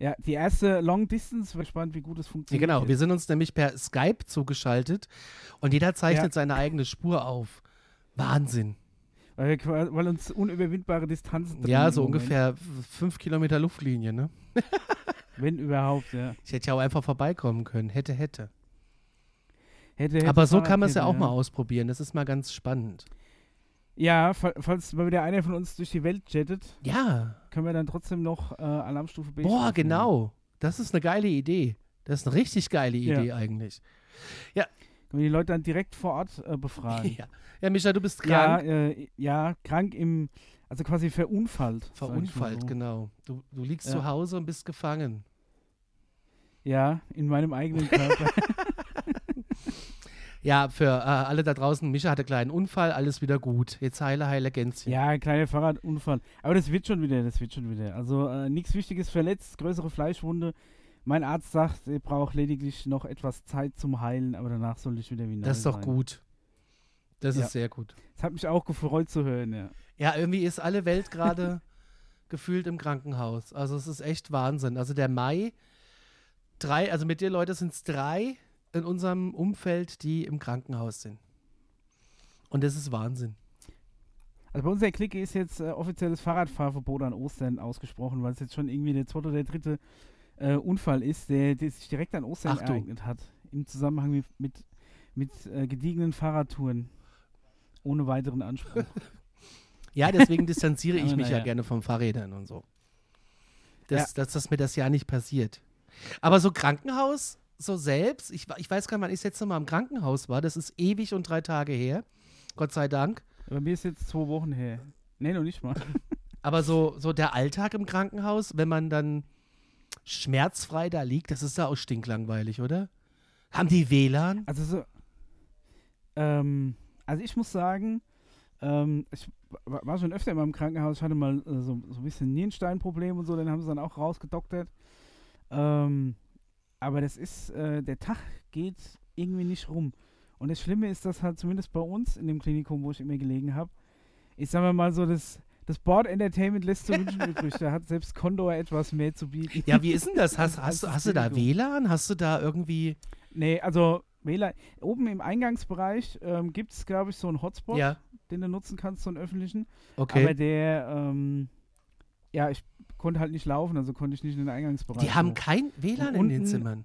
Ja, die erste Long Distance, war gespannt, wie gut es Ja, funktioniert. genau, wir sind uns nämlich per Skype zugeschaltet und jeder zeichnet Ja. seine eigene Spur auf. Wahnsinn. Weil, weil uns unüberwindbare Distanzen Ja, so ungefähr fünf Kilometer Luftlinie, ne? Wenn überhaupt, ja. Ich hätte ja auch einfach vorbeikommen können. Hätte, hätte. Hätte, hätte Aber so kann man es ja auch mal ausprobieren. Das ist mal ganz spannend. Ja, fa- falls mal wieder einer von uns durch die Welt jettet, Ja. können wir dann trotzdem noch äh, Alarmstufe B. Boah, genau. Das ist eine geile Idee. Das ist eine richtig geile Ja. Idee eigentlich. Können wir die Leute dann direkt vor Ort äh, befragen. Ja. ja, Micha, du bist Ja, krank. äh, ja, krank im, also quasi verunfallt. Verunfallt, so. genau. Du, du liegst Ja. zu Hause und bist gefangen. Ja, in meinem eigenen Körper. Ja, für äh, alle da draußen, Micha hatte einen kleinen Unfall, alles wieder gut. Jetzt heile, heile Gänschen. ja, ein kleiner Fahrradunfall. Aber das wird schon wieder, das wird schon wieder. Also äh, nichts Wichtiges verletzt, größere Fleischwunde. Mein Arzt sagt, er braucht lediglich noch etwas Zeit zum Heilen, aber danach soll ich wieder wie neu das ist doch sein. gut. Das Ja. ist sehr gut. Das hat mich auch gefreut zu hören, ja. Ja, irgendwie ist alle Welt gerade gefühlt im Krankenhaus. Also es ist echt Wahnsinn. Also der Mai, drei, also mit dir Leute sind es drei in unserem Umfeld, die im Krankenhaus sind. Und das ist Wahnsinn. Also bei unserer Clique ist jetzt äh, offizielles Fahrradfahrverbot an Ostern ausgesprochen, weil es jetzt schon irgendwie der zweite oder dritte äh, Unfall ist, der, der sich direkt an Ostern Ach du. ereignet hat. Im Zusammenhang mit, mit, mit äh, gediegenen Fahrradtouren. Ohne weiteren Anspruch. Ja, deswegen distanziere ich mich ja naja. gerne von Fahrrädern und so. Das, dass, dass mir das ja nicht passiert. Aber so Krankenhaus, so selbst, ich, ich weiß gar nicht, wann ich das letzte Mal im Krankenhaus war, das ist ewig und drei Tage her. Gott sei Dank. Bei mir ist jetzt zwei Wochen her. Nee, noch nicht mal. Aber so, so der Alltag im Krankenhaus, wenn man dann schmerzfrei da liegt, das ist da auch stinklangweilig, oder? Haben die WLAN? Also so. Ähm, also ich muss sagen, ähm, ich wa- war schon öfter in meinem Krankenhaus, ich hatte mal äh, so, so ein bisschen Nierensteinproblem und so, den haben sie dann auch rausgedoktert. Ähm, aber das ist, äh, der Tag geht irgendwie nicht rum. Und das Schlimme ist, dass halt zumindest bei uns in dem Klinikum, wo ich immer gelegen habe, ich sag mal so, das, das Board Entertainment lässt zu wünschen übrig. Da hat selbst Condor etwas mehr zu bieten. Ja, wie ist denn das? Hast, hast, hast du da. WLAN? Hast du da irgendwie. Nee, also WLAN, oben im Eingangsbereich ähm, gibt es, glaube ich, so einen Hotspot, Ja, den du nutzen kannst, so einen öffentlichen. okay. Aber der, ähm, ja, ich konnte halt nicht laufen, also konnte ich nicht in den Eingangsbereich. die haben hoch. kein WLAN Und in den unten- Zimmern.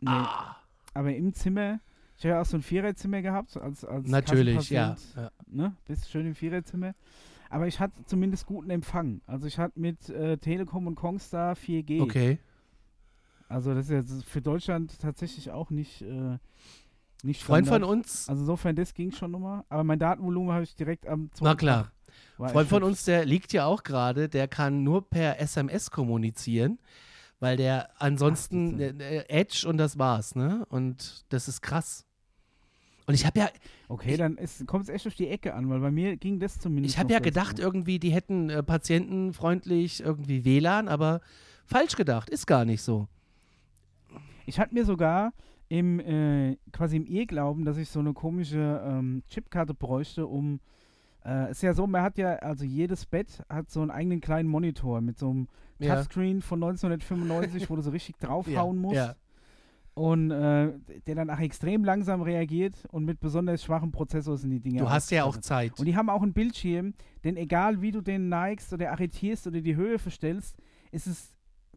Nee, Ah, aber im Zimmer, ich habe ja auch so ein Viererzimmer gehabt, als, als natürlich, ja. Ja. Ne? Bist schön im Viererzimmer. Aber ich hatte zumindest guten Empfang. Also ich hatte mit äh, Telekom und Kongstar 4G. Okay. Also das ist jetzt für Deutschland tatsächlich auch nicht, äh, nicht Freund von uns, Also insofern, das ging schon nochmal. Aber mein Datenvolumen habe ich direkt am na klar. Tag- war Freund von uns, der liegt ja auch gerade, der kann nur per SMS kommunizieren, weil der ansonsten äh, äh, Edge und das war's, ne? Und das ist krass. Und ich habe ja, Okay, dann kommt es echt auf die Ecke an, weil bei mir ging das zumindest ich habe ja gedacht, gut. irgendwie, die hätten äh, patientenfreundlich irgendwie WLAN, aber falsch gedacht, ist gar nicht so. Ich hatte mir sogar im, äh, quasi im Irrglauben, dass ich so eine komische ähm, Chipkarte bräuchte, um äh, ist ja so, man hat ja, also jedes Bett hat so einen eigenen kleinen Monitor mit so einem Ja. Touchscreen von 1995, wo du so richtig draufhauen musst. Ja. Und äh, der dann auch extrem langsam reagiert und mit besonders schwachem Prozessor sind die Dinge. Du hast ja auch. Zeit. Und die haben auch einen Bildschirm, denn egal wie du den neigst oder arretierst oder die Höhe verstellst, ist es,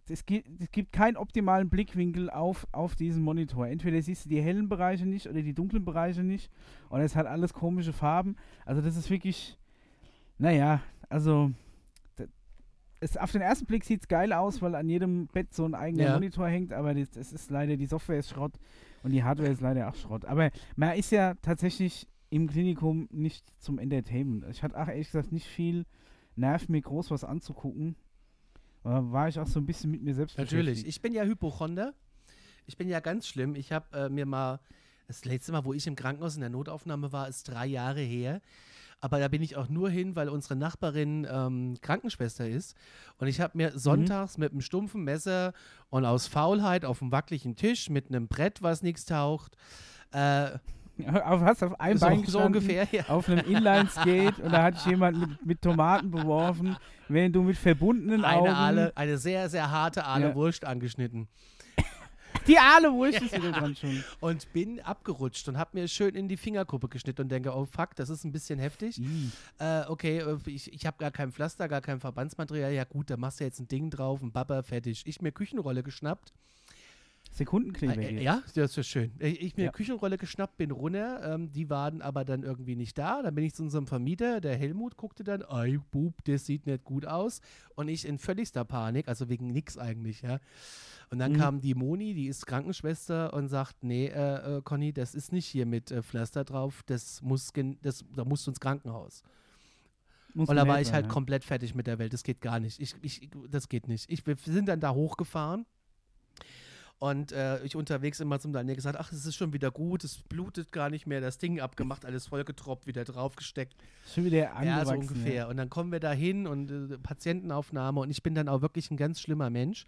es gibt, es gibt keinen optimalen Blickwinkel auf, auf diesen Monitor. Entweder siehst du die hellen Bereiche nicht oder die dunklen Bereiche nicht. Oder es hat alles komische Farben. Also das ist wirklich, naja, also es, auf den ersten Blick sieht es geil aus, weil an jedem Bett so ein eigener Ja. Monitor hängt, aber das, das ist leider, die Software ist Schrott und die Hardware ist leider auch Schrott. Aber man ist ja tatsächlich im Klinikum nicht zum Entertainment. Ich hatte auch ehrlich gesagt nicht viel Nerv, mir groß was anzugucken. Da war ich auch so ein bisschen mit mir selbst Natürlich. Ich bin ja Hypochonder. Ich bin ja ganz schlimm. Ich habe äh, mir mal, das letzte Mal, wo ich im Krankenhaus in der Notaufnahme war, ist drei Jahre her. Aber da bin ich auch nur hin, weil unsere Nachbarin ähm, Krankenschwester ist. Und ich habe mir sonntags mit einem stumpfen Messer und aus Faulheit auf dem wackeligen Tisch mit einem Brett, was nichts taucht, äh, auf, hast auf einem so, Bein so gestanden, ungefähr, ja. auf einem Inline-Skate und da hat dich jemand mit, mit Tomaten beworfen, während du mit verbundenen Augen... Eine, Aale, eine sehr, sehr harte Aale Ja. Wurst angeschnitten. Die Aale wusstest du dir dran schon. Und bin abgerutscht und habe mir schön in die Fingerkuppe geschnitten und denke, oh fuck, das ist ein bisschen heftig. Äh, okay, äh, ich, ich habe gar kein Pflaster, gar kein Verbandsmaterial. Ja gut, da machst du jetzt ein Ding drauf, ein Babber, fertig. Ich mir Küchenrolle geschnappt. Sekundenkleber Äh, geht. ja, das ist schön. Äh, Ich mir Ja. Küchenrolle geschnappt, bin runter. Ähm, die waren aber dann irgendwie nicht da. Dann bin ich zu unserem Vermieter, der Helmut, guckte dann, ey, Bub, das sieht nicht gut aus. Und ich in völligster Panik, also wegen nix eigentlich, ja. Und dann Mhm. kam die Moni, die ist Krankenschwester und sagt, nee, äh, äh, Conny, das ist nicht hier mit äh, Pflaster drauf, das muss, das, da musst du ins Krankenhaus. Muss Und da war ich halt werden, komplett fertig mit der Welt. Das geht gar nicht. Ich, ich, das geht nicht. Ich, wir sind dann da hochgefahren. Und äh, ich unterwegs immer zum Daniel gesagt, ach, es ist schon wieder gut, es blutet gar nicht mehr, das Ding abgemacht, alles vollgetroppt, wieder draufgesteckt. ja. Schon wieder Ja, so angewachsen. ungefähr. Und dann kommen wir da hin und äh, Patientenaufnahme und ich bin dann auch wirklich ein ganz schlimmer Mensch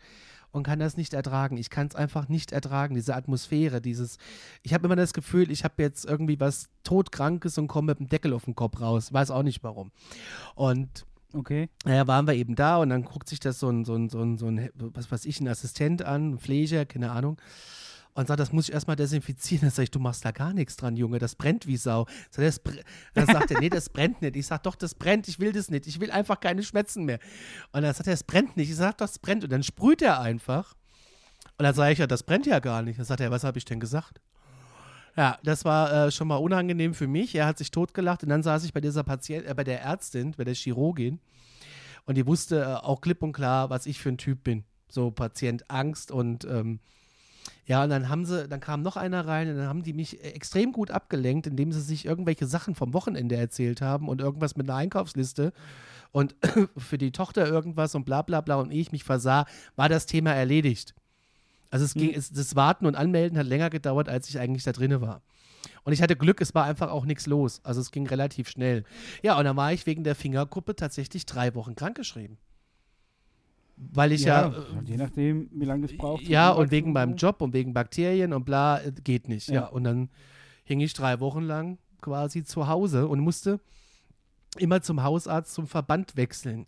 und kann das nicht ertragen. Ich kann es einfach nicht ertragen, diese Atmosphäre, dieses, ich habe immer das Gefühl, ich habe jetzt irgendwie was todkrankes und komme mit dem Deckel auf den Kopf raus. Weiß auch nicht warum. Und Okay. naja, waren wir eben da und dann guckt sich das so ein, so ein, so ein, so ein was weiß ich, ein Assistent an, ein Pfleger, keine Ahnung. Und sagt, das muss ich erstmal desinfizieren. Dann sage ich, du machst da gar nichts dran, Junge, das brennt wie Sau. Das dann sagt er, nee, das brennt nicht. Ich sage, doch, das brennt, ich will das nicht. Ich will einfach keine Schmerzen mehr. Und dann sagt er, es brennt nicht. Ich sage, das brennt. Und dann sprüht er einfach. Und dann sage ich, ja, das brennt ja gar nicht. Dann sagt er, was habe ich denn gesagt? Ja, das war äh, schon mal unangenehm für mich. Er hat sich totgelacht und dann saß ich bei dieser Patient, äh, bei der Ärztin, bei der Chirurgin und die wusste äh, auch klipp und klar, was ich für ein Typ bin. So Patient Angst und ähm, ja, und dann haben sie, dann kam noch einer rein und dann haben die mich extrem gut abgelenkt, indem sie sich irgendwelche Sachen vom Wochenende erzählt haben und irgendwas mit einer Einkaufsliste und für die Tochter irgendwas und bla bla bla und ich mich versah, war das Thema erledigt. Also es ging, Mhm. es, das Warten und Anmelden hat länger gedauert, als ich eigentlich da drinne war. Und ich hatte Glück, es war einfach auch nichts los. Also es ging relativ schnell. Ja, und dann war ich wegen der Fingerkuppe tatsächlich drei Wochen krankgeschrieben. Weil ich ja, äh, je nachdem, wie lange das braucht. ja, und wegen meinem. Job und wegen Bakterien und bla, äh, geht nicht. Ja. Ja. und dann hing ich drei Wochen lang quasi zu Hause und musste immer zum Hausarzt zum Verband wechseln.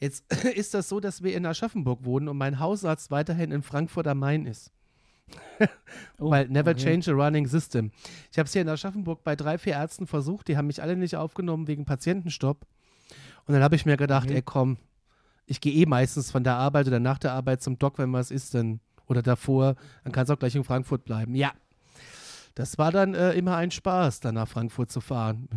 Jetzt ist das so, dass wir in Aschaffenburg wohnen und mein Hausarzt weiterhin in Frankfurt am Main ist. Oh, Weil never okay. change a running system. Ich habe es hier in Aschaffenburg bei drei, vier Ärzten versucht, die haben mich alle nicht aufgenommen wegen Patientenstopp. Und dann habe ich mir gedacht, Okay. ey komm, ich gehe eh meistens von der Arbeit oder nach der Arbeit zum Doc, wenn was ist, dann oder davor, dann kann es auch gleich in Frankfurt bleiben. Ja. Das war dann äh, immer ein Spaß, dann nach Frankfurt zu fahren.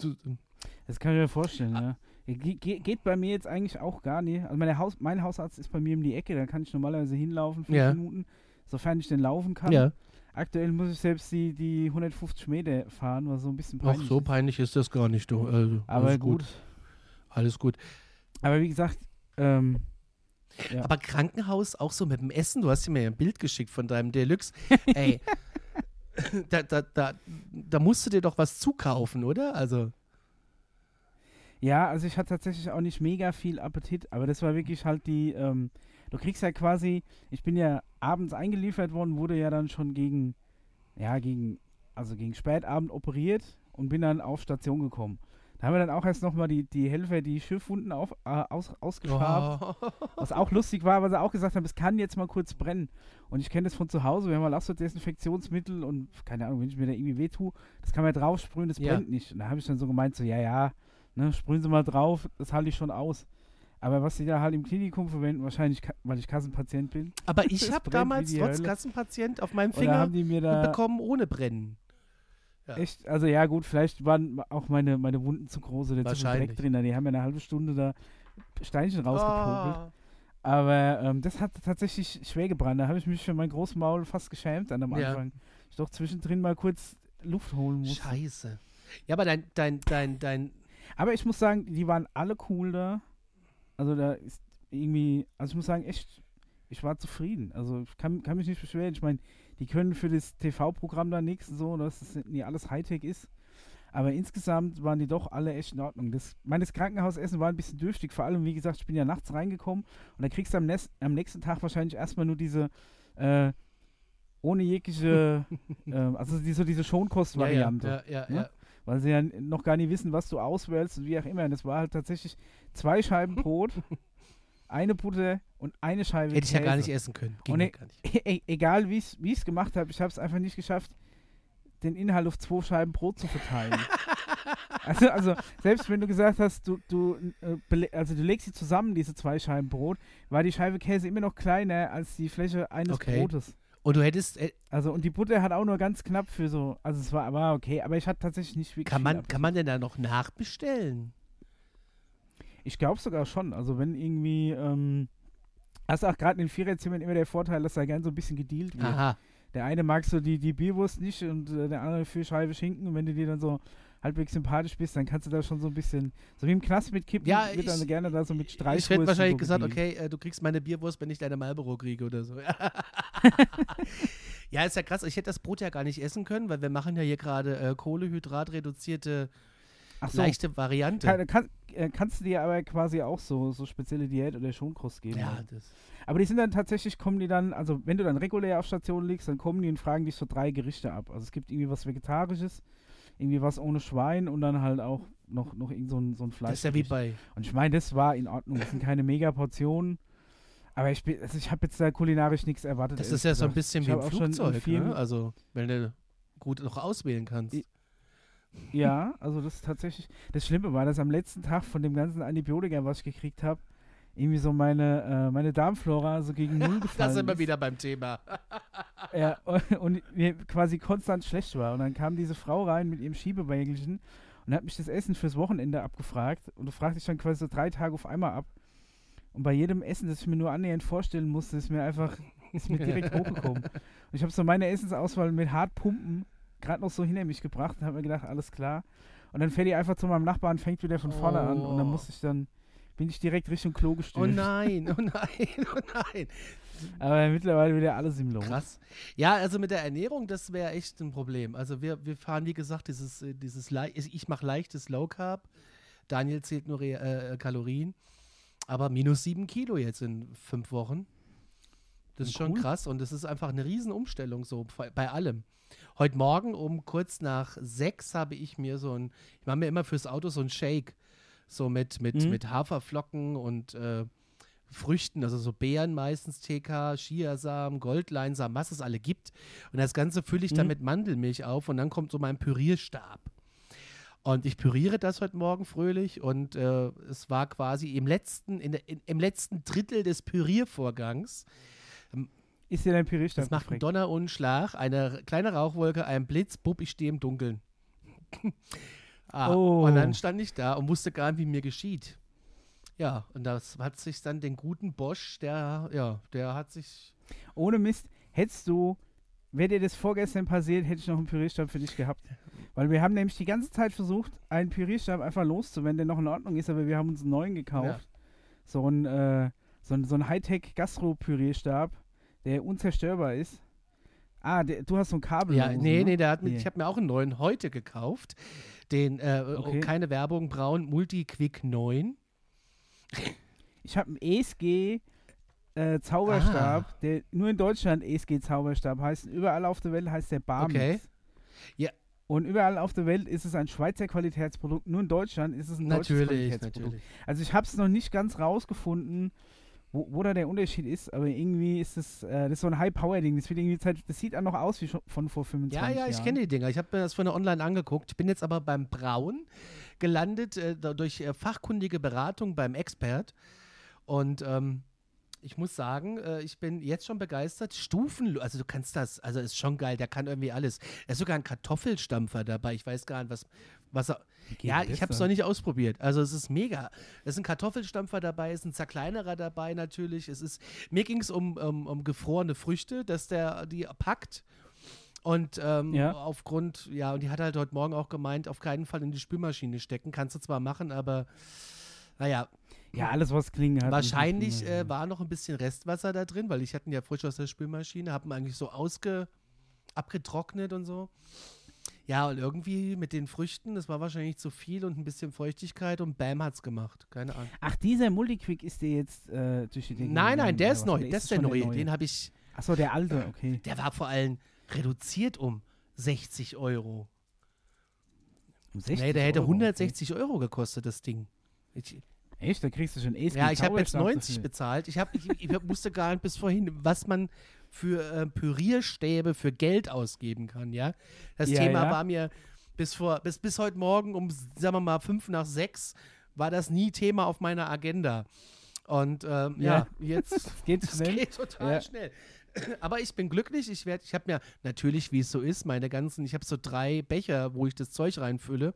Das kann ich mir vorstellen, ja. Ge ge geht bei mir jetzt eigentlich auch gar nicht. Also meine Haus mein Hausarzt ist bei mir um die Ecke, da kann ich normalerweise hinlaufen, fünf Ja. Minuten, sofern ich denn laufen kann. ja. Aktuell muss ich selbst die, die 150 Meter fahren, was so ein bisschen Ach, peinlich so ist. peinlich ist das gar nicht. Du. Also, Aber alles gut. Alles gut. Aber wie gesagt, ähm, Ja. Aber Krankenhaus auch so mit dem Essen. Du hast mir ja ein Bild geschickt von deinem Deluxe. Ey, da, da, da, da musst du dir doch was zukaufen, oder? Also, ja, also ich hatte tatsächlich auch nicht mega viel Appetit, aber das war wirklich halt die, ähm, du kriegst ja quasi, ich bin ja abends eingeliefert worden, wurde ja dann schon gegen, ja, gegen, also gegen Spätabend operiert und bin dann auf Station gekommen. Da haben wir dann auch erst nochmal die, die Helfer die Schiffwunden auf, äh, aus, ausgeschabt. oh. Was auch lustig war, weil sie auch gesagt haben, es kann jetzt mal kurz brennen. Und ich kenne das von zu Hause, wir haben mal auch so Desinfektionsmittel und keine Ahnung, wenn ich mir da irgendwie wehtue, das kann man ja drauf sprühen, das Ja. brennt nicht. Und da habe ich dann so gemeint, so, ja, ja, ne, sprühen Sie mal drauf, das halte ich schon aus. Aber was sie da halt im Klinikum verwenden, wahrscheinlich, weil ich Kassenpatient bin, Aber ich habe damals trotz Hölle. Kassenpatient auf meinem Finger haben die mir da bekommen ohne Brennen. Ja. echt, also ja gut, vielleicht waren auch meine, meine Wunden zu groß oder zu viel. Dreck drin. Die haben ja eine halbe Stunde da Steinchen rausgepopelt. Oh. Aber ähm, das hat tatsächlich schwer gebrannt. Da habe ich mich für mein Großmaul fast geschämt dann am Ja. Anfang. Ich doch zwischendrin mal kurz Luft holen musste. Scheiße. Ja, aber dein, dein, dein, dein, Aber ich muss sagen, die waren alle cool da. Also da ist irgendwie, also ich muss sagen, echt, ich war zufrieden. Also ich kann, kann mich nicht beschweren. Ich meine, die können für das TV-Programm da nichts und so, dass das nie alles Hightech ist. Aber insgesamt waren die doch alle echt in Ordnung. Das, meines Krankenhausessen war ein bisschen dürftig. Vor allem, wie gesagt, ich bin ja nachts reingekommen und dann kriegst du am, nächsten- am nächsten Tag wahrscheinlich erstmal nur diese äh, ohne jegliche, äh, also die, so diese Schonkost-Variante. Ja, ja, ja, ne? Weil sie ja noch gar nicht wissen, was du auswählst und wie auch immer. Und es war halt tatsächlich zwei Scheiben Brot, eine Butter und eine Scheibe Hätte ich ja gar nicht essen können. Ging Und e- gar nicht. E egal wie ich es gemacht habe, ich habe es einfach nicht geschafft, den Inhalt auf zwei Scheiben Brot zu verteilen. also, also selbst wenn du gesagt hast, du, du, äh, also du legst sie zusammen, diese zwei Scheiben Brot, war die Scheibe Käse immer noch kleiner als die Fläche eines Okay. Brotes. Und du hättest, äh, Also und die Butter hat auch nur ganz knapp für so, also es war, war okay, aber ich hatte tatsächlich nicht wirklich kann man, kann man denn da noch nachbestellen? Ich glaube sogar schon. Also wenn irgendwie, ähm, hast auch gerade in den Viererzimmern immer der Vorteil, dass da gern so ein bisschen gedealt wird. Aha. Der eine mag so die, die Bierwurst nicht und äh, der andere für Scheibe Schinken. Und wenn du dir dann so halbwegs sympathisch bist, dann kannst du da schon so ein bisschen, so wie im Knast mit Kippen, Ja, wird dann ich- gerne da so mit Ich Streichwurst. hätte wahrscheinlich gesagt, okay, äh, du kriegst meine Bierwurst, wenn ich deine Marlboro kriege oder so. ja, ist ja krass. Ich hätte das Brot ja gar nicht essen können, weil wir machen ja hier gerade äh, Kohlehydratreduzierte Ach so, leichte Variante. kann, kann, äh, kannst du dir aber quasi auch so, so spezielle Diät oder Schonkost geben. ja, das. Aber die sind dann tatsächlich, kommen die dann, also wenn du dann regulär auf Station liegst, dann kommen die und fragen dich so drei Gerichte ab. Also es gibt irgendwie was Vegetarisches, irgendwie was ohne Schwein und dann halt auch noch, noch irgend so ein, so ein Fleisch. Das ist ja wie bei. Und ich meine, das war in Ordnung. Das sind keine Megaportionen. Aber ich, bin- also ich habe jetzt da kulinarisch nichts erwartet. Das ist ja so ein gesagt. bisschen Ich wie in Flugzeug. Ne? Also, wenn du gut noch auswählen kannst. I- Ja, also das ist tatsächlich. Das Schlimme war, dass am letzten Tag von dem ganzen Antibiotika, was ich gekriegt habe, irgendwie so meine, äh, meine Darmflora so gegen Null gefallen Da sind wir wieder beim Thema. Ja, und, und mir quasi konstant schlecht war. Und dann kam diese Frau rein mit ihrem Schiebewägelchen und hat mich das Essen fürs Wochenende abgefragt. Und du fragst dich dann quasi so drei Tage auf einmal ab. Und bei jedem Essen, das ich mir nur annähernd vorstellen musste, ist mir einfach, ist mir direkt hochgekommen. Und ich habe so meine Essensauswahl mit Hartpumpen gerade noch so hinter mich gebracht und habe mir gedacht, alles klar. Und dann fährt die einfach zu meinem Nachbarn, fängt wieder von vorne an. Und dann Oh. musste ich dann, bin ich direkt Richtung Klo Oh gestürzt. nein, oh nein, oh nein. Aber mittlerweile wieder alles im Lot. Krass. Ja, also mit der Ernährung, das wäre echt ein Problem. Also wir, wir fahren, wie gesagt, dieses, äh, dieses ich mache leichtes Low Carb. Daniel zählt nur Re äh, Kalorien. Aber minus sieben Kilo jetzt in fünf Wochen. Das ist schon Cool. krass und das ist einfach eine Riesenumstellung so bei- bei allem. Heute Morgen um kurz nach sechs habe ich mir so ein, ich mache mir immer fürs Auto so ein Shake. So mit, mit, Mhm. mit Haferflocken und äh, Früchten, also so Beeren meistens, TK, Chiasamen, Goldleinsamen, was es alle gibt. Und das Ganze fülle ich dann Mhm. mit Mandelmilch auf und dann kommt so mein Pürierstab. Und ich püriere das heute Morgen fröhlich und äh, es war quasi im letzten, in der, in, im letzten Drittel des Püriervorgangs. Ist dir dein Pürierstab Das macht einen? Donner und einen Schlag, eine kleine Rauchwolke, ein Blitz, bub, ich stehe im Dunkeln. ah, Oh. Und dann stand ich da und wusste gar nicht, wie mir geschieht. Ja, und das hat sich dann den guten Bosch, der, ja, der hat sich. Ohne Mist, hättest du, wäre dir das vorgestern passiert, hätte ich noch einen Pürierstab für dich gehabt. Weil wir haben nämlich die ganze Zeit versucht, einen Pürierstab einfach loszuwerden, der noch in Ordnung ist, aber wir haben uns einen neuen gekauft. So ein, äh, so ein, so ein Hightech-Gastro-Pürierstab, der unzerstörbar ist. Ah, der, du hast so ein Kabel. Ja, nee, nee, der hat Nee. ich habe mir auch einen neuen heute gekauft. Den, äh, oh, Okay. keine Werbung, braun, Multi-Quick 9. Ich habe einen ESG äh, Zauberstab, Ah. der nur in Deutschland ESG Zauberstab heißt. Überall auf der Welt heißt der Barmix. Okay. Ja. Und überall auf der Welt ist es ein Schweizer Qualitätsprodukt. Nur in Deutschland ist es ein deutsches Natürlich, Qualitätsprodukt. natürlich. Also ich habe es noch nicht ganz rausgefunden, wo, wo da der Unterschied ist, aber irgendwie ist es, äh, das ist so ein High-Power-Ding. Das, Zeit- das sieht auch noch aus wie von vor 25 Ja, Jahren. ja, ich kenne die Dinger. Ich habe mir das vorhin online angeguckt. Ich bin jetzt aber beim Braun gelandet, äh, durch äh, fachkundige Beratung beim Expert. Und ähm, ich muss sagen, äh, ich bin jetzt schon begeistert. Stufen, also du kannst das, also ist schon geil, der kann irgendwie alles. Da ist sogar ein Kartoffelstampfer dabei. Ich weiß gar nicht, was, was Ja, ich habe es noch nicht ausprobiert. Also es ist mega. Es ist ein Kartoffelstampfer dabei, es ist ein zerkleinerer dabei natürlich. Es ist, mir ging es um, um, um gefrorene Früchte, dass der die packt. Und ähm, Ja. aufgrund, ja, und die hat halt heute Morgen auch gemeint, auf keinen Fall in die Spülmaschine stecken. Kannst du zwar machen, aber naja, Ja, alles, was klingen hat. wahrscheinlich äh, war noch ein bisschen Restwasser da drin, weil ich hatten ja frisch aus der Spülmaschine, haben eigentlich so ausge abgetrocknet und so. Ja, und irgendwie mit den Früchten, das war wahrscheinlich zu viel und ein bisschen Feuchtigkeit und Bam hat's gemacht. Keine Ahnung. Ach, dieser Multiquick ist dir jetzt äh, durch die Dinge Nein, nein, der ist neu. Das ist der schon neue. Den habe ich, Achso, der alte, okay. Der war vor allem reduziert um 60 Euro. Um 60 nee, der hätte Euro, 160 Euro gekostet, das Ding. Ich, Okay. Echt? Da kriegst du schon eh ja, ich habe jetzt 90 bezahlt. Ich, hab, ich, ich wusste gar nicht bis vorhin, was man für äh, Pürierstäbe für Geld ausgeben kann, ja. Das Ja, Thema ja. war mir bis vor, bis, bis heute Morgen um, sagen wir mal, fünf nach sechs war das nie Thema auf meiner Agenda. Und ähm, ja. Ja. jetzt Es geht das schnell. geht total schnell. Aber ich bin glücklich. Ich werde, ich habe mir natürlich, wie es so ist, meine ganzen, ich habe so drei Becher, wo ich das Zeug reinfülle.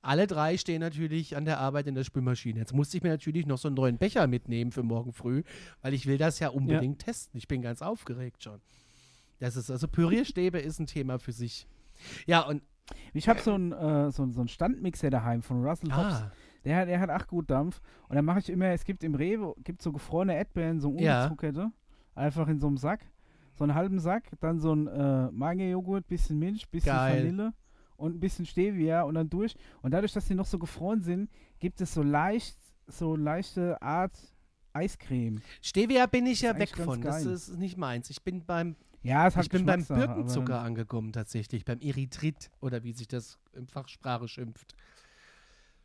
Alle drei stehen natürlich an der Arbeit in der Spülmaschine. Jetzt musste ich mir natürlich noch so einen neuen Becher mitnehmen für morgen früh, weil ich will das ja unbedingt testen. Ich bin ganz aufgeregt schon. Das ist also Pürierstäbe ist ein Thema für sich. Ja und Ich habe so einen äh, so, so einen Standmixer daheim von Russell Hobbs. ah, Der, hat- der hat auch gut Dampf. Und dann mache ich immer, es gibt im Rewe, gibt so gefrorene Erdbeeren, so Ja. ungezuckerte. Einfach in so einem Sack. So einen halben Sack. Dann so ein äh, Magerjoghurt, bisschen Milch, bisschen Geil. Vanille und ein bisschen Stevia und dann durch. Und dadurch, dass die noch so gefroren sind, gibt es so leicht, so leichte Art Eiscreme. Stevia bin ich ja weg von. Das ist nicht meins. Ich bin beim Ja, es hat ich bin beim Birkenzucker angekommen tatsächlich, beim Erythrit oder wie sich das im Fachsprache schimpft.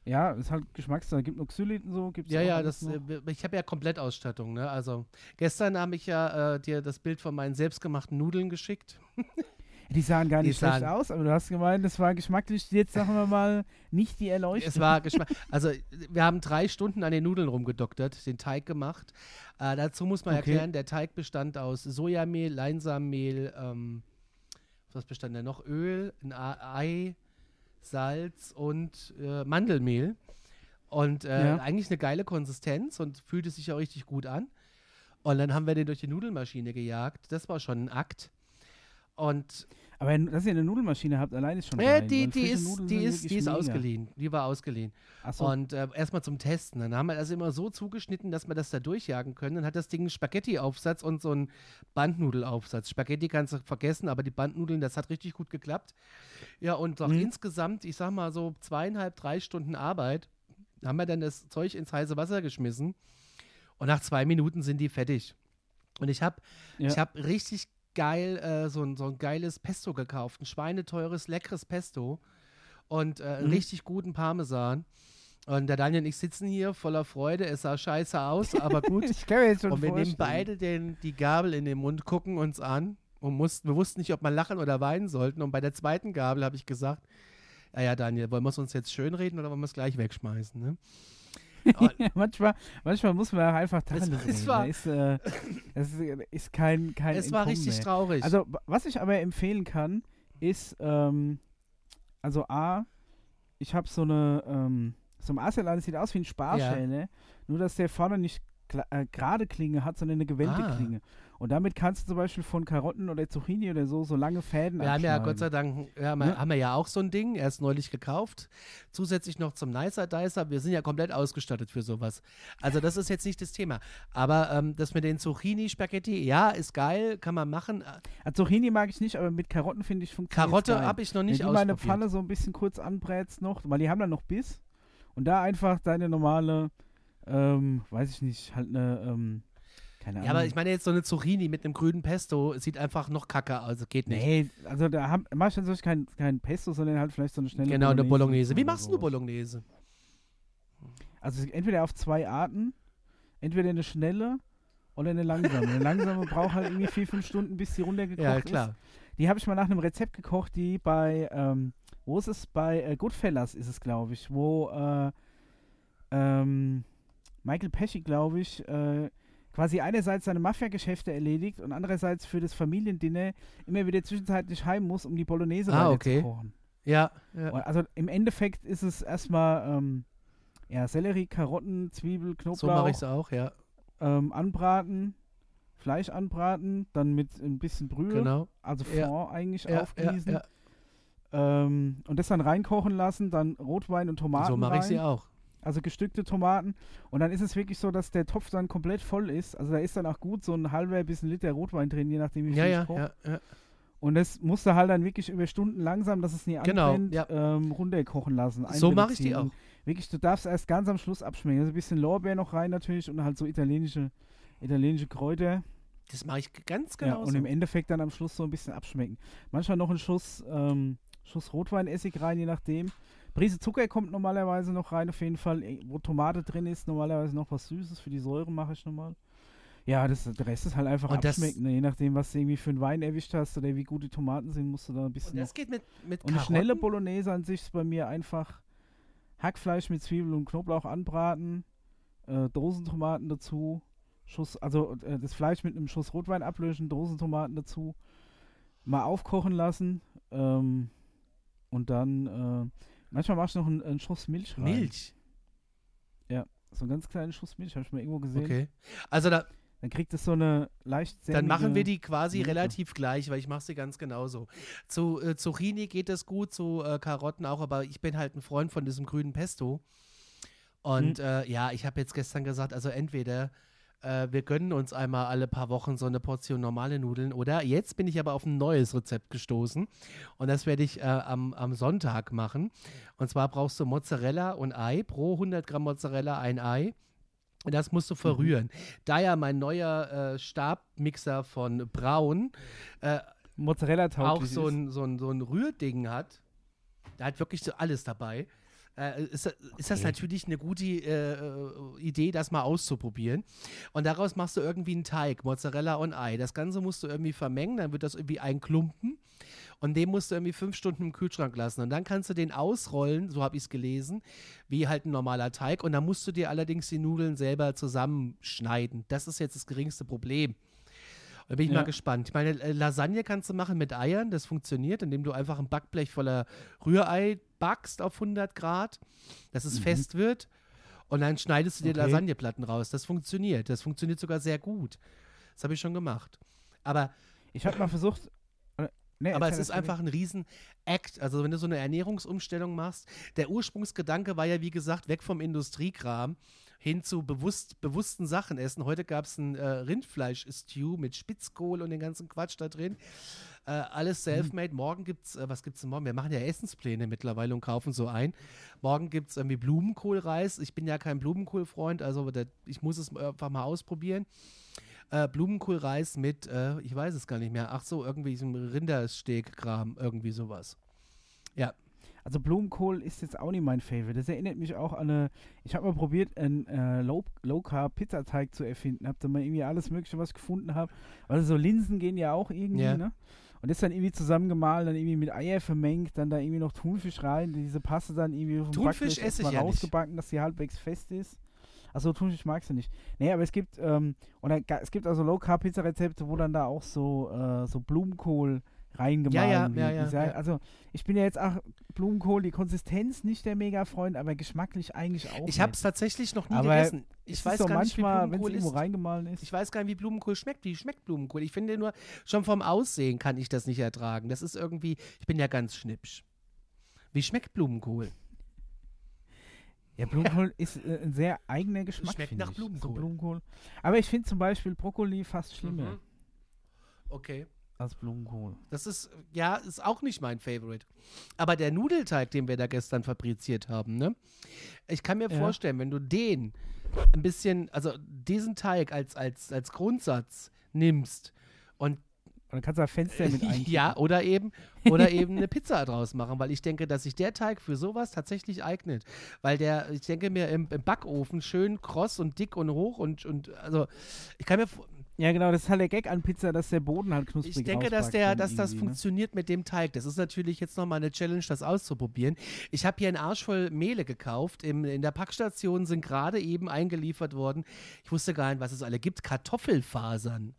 Ja, es ist halt Geschmackssache. Gibt noch Xylit und so. Gibt's Ja, ja, das, noch. äh, ich habe ja Komplettausstattung. Ne? Also gestern habe ich ja äh, dir das Bild von meinen selbstgemachten Nudeln geschickt. Die sahen gar nicht schlecht sahen- aus, aber du hast gemeint, das war geschmacklich jetzt, sagen wir mal, nicht die Erleuchtung. Es war Geschmack. Also wir haben drei Stunden an den Nudeln rumgedoktert, den Teig gemacht. Äh, dazu muss man Okay. erklären, der Teig bestand aus Sojamehl, Leinsamenmehl, ähm, was bestand da noch? Öl, ein Ei, Salz und äh, Mandelmehl. Und äh, Ja. eigentlich eine geile Konsistenz und fühlte sich auch richtig gut an. Und dann haben wir den durch die Nudelmaschine gejagt. Das war schon ein Akt. Und Aber dass ihr eine Nudelmaschine habt, allein ist schon geil, die, die ist, Nudeln die ist, die ist mega. ausgeliehen. Die war ausgeliehen. Ach so, Und äh, erstmal zum Testen. Dann haben wir das immer so zugeschnitten, dass wir das da durchjagen können. Dann hat das Ding einen Spaghetti-Aufsatz und so einen Bandnudelaufsatz. Spaghetti kannst du vergessen, aber die Bandnudeln, das hat richtig gut geklappt. Ja, und auch Mhm. insgesamt, ich sag mal so zweieinhalb, drei Stunden Arbeit, haben wir dann das Zeug ins heiße Wasser geschmissen. Und nach zwei Minuten sind die fertig. Und ich habe Ja. ich hab richtig geil äh, so, ein, so ein geiles Pesto gekauft. Ein schweineteures, leckeres Pesto. Und äh, Mhm. richtig guten Parmesan. Und der Daniel und ich sitzen hier voller Freude. Es sah scheiße aus, aber gut. ich kann mir jetzt schon und wir nehmen vorstellen. beide den, die Gabel in den Mund, gucken uns an und mussten, wir wussten nicht, ob wir lachen oder weinen sollten. Und bei der zweiten Gabel habe ich gesagt, ja, ja, Daniel, wollen wir es uns jetzt schönreden oder wollen wir es gleich wegschmeißen? Ne? manchmal, manchmal muss man auch einfach Es- Tacheles es reden. war- ist, äh, das ist, kein, kein es war richtig mehr. traurig. Also, wa- was ich aber empfehlen kann, ist, ähm, also A, ich habe so eine, ähm, so ein das sieht aus wie ein Sparschäle, nur dass der vorne nicht äh, gerade Klinge hat, sondern eine gewellte Ah. Klinge. Und damit kannst du zum Beispiel von Karotten oder Zucchini oder so so lange Fäden Wir haben ja. Gott sei Dank, ja, haben, wir, Ne? haben wir ja auch so ein Ding, erst neulich gekauft. Zusätzlich noch zum Nicer Dicer. Wir sind ja komplett ausgestattet für sowas. Also das ist jetzt nicht das Thema. Aber ähm, das mit den Zucchini-Spaghetti, ja, ist geil, kann man machen. Also Zucchini mag ich nicht, aber mit Karotten finde ich funktioniert Karotte habe ich noch Wenn nicht du meine. Pfanne so ein bisschen kurz anbrätst noch, weil die haben dann noch Biss und da einfach deine normale, ähm, weiß ich nicht, halt eine, ähm, keine Ahnung. Ja, aber ich meine jetzt so eine Zucchini mit einem grünen Pesto sieht einfach noch kacke aus, geht nicht. Nee, also da hab- mach ich dann natürlich kein, kein Pesto, sondern halt vielleicht so eine schnelle genau, eine Bolognese. Wie machst du sowas. Bolognese? Also entweder auf zwei Arten, entweder eine schnelle oder eine langsame. Eine langsame braucht halt irgendwie vier, fünf Stunden, bis die runtergekocht Ja, ist. klar. Die habe ich mal nach einem Rezept gekocht, die bei, ähm, wo ist es? Bei äh, Goodfellas ist es, glaube ich, wo äh, ähm, Michael Pesci, glaube ich, äh, quasi einerseits seine Mafia-Geschäfte erledigt und andererseits für das Familiendinner immer wieder zwischenzeitlich heim muss, um die Bolognese Ah, okay. zu kochen. Ja, ja. Also im Endeffekt ist es erstmal ähm, ja, Sellerie, Karotten, Zwiebel, so mache Knoblauch ich es auch, ja. ähm, anbraten, Fleisch anbraten, dann mit ein bisschen Brühe, Genau. also Ja. Fond eigentlich Ja, ja, aufgießen. ja. Ähm, und das dann reinkochen lassen, dann Rotwein und Tomaten So mache ich sie auch. Also gestückte Tomaten. Und dann ist es wirklich so, dass der Topf dann komplett voll ist. Also da ist dann auch gut so ein halber bis ein Liter Rotwein drin, je nachdem wie viel Ja, ich ja, koche. ja, ja. Und das musst du halt dann wirklich über Stunden langsam, dass es nie Genau, anbrennt, ja. ähm, runterkochen lassen. So mache ich die auch. Und Wirklich, du darfst erst ganz am Schluss abschmecken. Also ein bisschen Lorbeer noch rein natürlich und halt so italienische, italienische Kräuter. Das mache ich ganz Ja, genau und so. im Endeffekt dann am Schluss so ein bisschen abschmecken. Manchmal noch einen Schuss, ähm, Schuss Rotweinessig rein, je nachdem. Prise Zucker kommt normalerweise noch rein, auf jeden Fall. Eh, Wo Tomate drin ist, normalerweise noch was Süßes. Für die Säure mache ich nochmal. Ja, das, der Rest ist halt einfach Und das- abschmecken. Ne? Je nachdem, was du irgendwie für einen Wein erwischt hast oder wie gut die Tomaten sind, musst du da ein bisschen Und das geht mit, mit Und eine Karotten. schnelle Bolognese an sich ist bei mir einfach Hackfleisch mit Zwiebel und Knoblauch anbraten, äh, Dosentomaten dazu, Schuss, also äh, das Fleisch mit einem Schuss Rotwein ablöschen, Dosentomaten dazu, mal aufkochen lassen ähm, und dann äh, manchmal machst du noch einen, einen Schuss Milch rein. Milch. So einen ganz kleinen Schuss Milch, habe ich mal irgendwo gesehen. Okay. Also da, Dann kriegt es so eine leicht dann machen wir die quasi Note. relativ gleich, weil ich mache sie ganz genauso. Zu äh, Zucchini geht das gut, zu äh, Karotten auch, aber ich bin halt ein Freund von diesem grünen Pesto. Und Mhm. äh, ja, ich habe jetzt gestern gesagt, also entweder äh, wir gönnen uns einmal alle paar Wochen so eine Portion normale Nudeln oder jetzt bin ich aber auf ein neues Rezept gestoßen und das werde ich äh, am, am Sonntag machen. Und zwar brauchst du Mozzarella und Ei, pro 100 Gramm Mozzarella ein Ei. Und das musst du verrühren. Da ja mein neuer äh, Stabmixer von Braun äh, Mozzarella auch so ein, so, ein, so ein Rührding hat, da hat wirklich so alles dabei, äh, ist, ist das Okay. natürlich eine gute äh, Idee, das mal auszuprobieren. Und daraus machst du irgendwie einen Teig, Mozzarella und Ei. Das Ganze musst du irgendwie vermengen, dann wird das irgendwie ein Klumpen. Und den musst du irgendwie fünf Stunden im Kühlschrank lassen. Und dann kannst du den ausrollen, so habe ich es gelesen, wie halt ein normaler Teig. Und dann musst du dir allerdings die Nudeln selber zusammenschneiden. Das ist jetzt das geringste Problem. Da bin ich Ja. mal gespannt. Ich meine, äh, Lasagne kannst du machen mit Eiern, das funktioniert, indem du einfach ein Backblech voller Rührei backst auf 100 Grad, dass es Mhm. fest wird und dann schneidest du dir Okay. Lasagneplatten raus. Das funktioniert. Das funktioniert sogar sehr gut. Das habe ich schon gemacht. Aber, Ich habe mal versucht. äh, nee, aber es ist einfach ein Riesen-Act. Also wenn du so eine Ernährungsumstellung machst, der Ursprungsgedanke war ja, wie gesagt, weg vom Industriekram hin zu bewusst, bewussten Sachen essen. Heute gab es ein äh, Rindfleisch-Stew mit Spitzkohl und den ganzen Quatsch da drin. Äh, alles self-made. Morgen gibt's, äh, was gibt's denn morgen? Wir machen ja Essenspläne mittlerweile und kaufen so ein. Morgen gibt's irgendwie Blumenkohlreis. Ich bin ja kein Blumenkohlfreund, also der, ich muss es einfach mal ausprobieren. Äh, Blumenkohlreis mit, äh, ich weiß es gar nicht mehr. Ach so, irgendwie diesem Rindersteak-Kram, irgendwie sowas. Also Blumenkohl ist jetzt auch nicht mein Favorite. Das erinnert mich auch an eine. Ich habe mal probiert, einen äh, Low, Low Carb Pizzateig zu erfinden. Hab dann mal irgendwie alles Mögliche, was gefunden habe. Also so Linsen gehen ja auch irgendwie, Ja. ne? Und das dann irgendwie zusammengemahlen, dann irgendwie mit Eier vermengt, dann da irgendwie noch Thunfisch rein, diese Paste dann irgendwie dem Thunfisch esse ich ja nicht. rausgebacken, dass sie halbwegs fest ist. Achso, Thunfisch magst du nicht. Nee, aber es gibt, ähm, ga- es gibt also Low Carb Pizza Rezepte, wo dann da auch so, äh, so Blumenkohl reingemahlen Ja, ja, wird. ja, ja, ja. Also ich bin ja jetzt auch Blumenkohl, die Konsistenz nicht der Mega-Freund, aber geschmacklich eigentlich auch. Ich habe nicht. es tatsächlich noch nie Aber gegessen. Ich weiß so gar nicht, wie manchmal, wenn es Blumenkohl ist. reingemahlen ist. Ich weiß gar nicht, wie Blumenkohl schmeckt. Wie schmeckt Blumenkohl? Ich finde nur, schon vom Aussehen kann ich das nicht ertragen. Das ist irgendwie, ich bin ja ganz schnippsch. Wie schmeckt Blumenkohl? Ja, Blumenkohl ist äh, ein sehr eigener Geschmack. Schmeckt nach ich. So Blumenkohl. Blumenkohl. Aber ich finde zum Beispiel Brokkoli fast schlimmer Mhm. Okay. Als Blumenkohl. Das ist, ja, ist auch nicht mein Favorite. Aber der Nudelteig, den wir da gestern fabriziert haben, ne? Ich kann mir Ja. vorstellen, wenn du den ein bisschen, also diesen Teig als, als, als Grundsatz nimmst und Und dann kannst du da Fenster mit einkippen. ja, oder eben, oder eben eine Pizza draus machen, weil ich denke, dass sich der Teig für sowas tatsächlich eignet. Weil der, ich denke mir, im, im Backofen schön kross und dick und hoch und, und also ich kann mir vor- Ja, genau, das ist halt der Gag an Pizza, dass der Boden halt knusprig ich denke, dass der, dass das ne? funktioniert mit dem Teig. Das ist natürlich jetzt nochmal eine Challenge, das auszuprobieren. Ich habe hier einen Arsch voll Mehle gekauft. Im, in der Packstation sind gerade eben eingeliefert worden. Ich wusste gar nicht, was es alle gibt. Kartoffelfasern.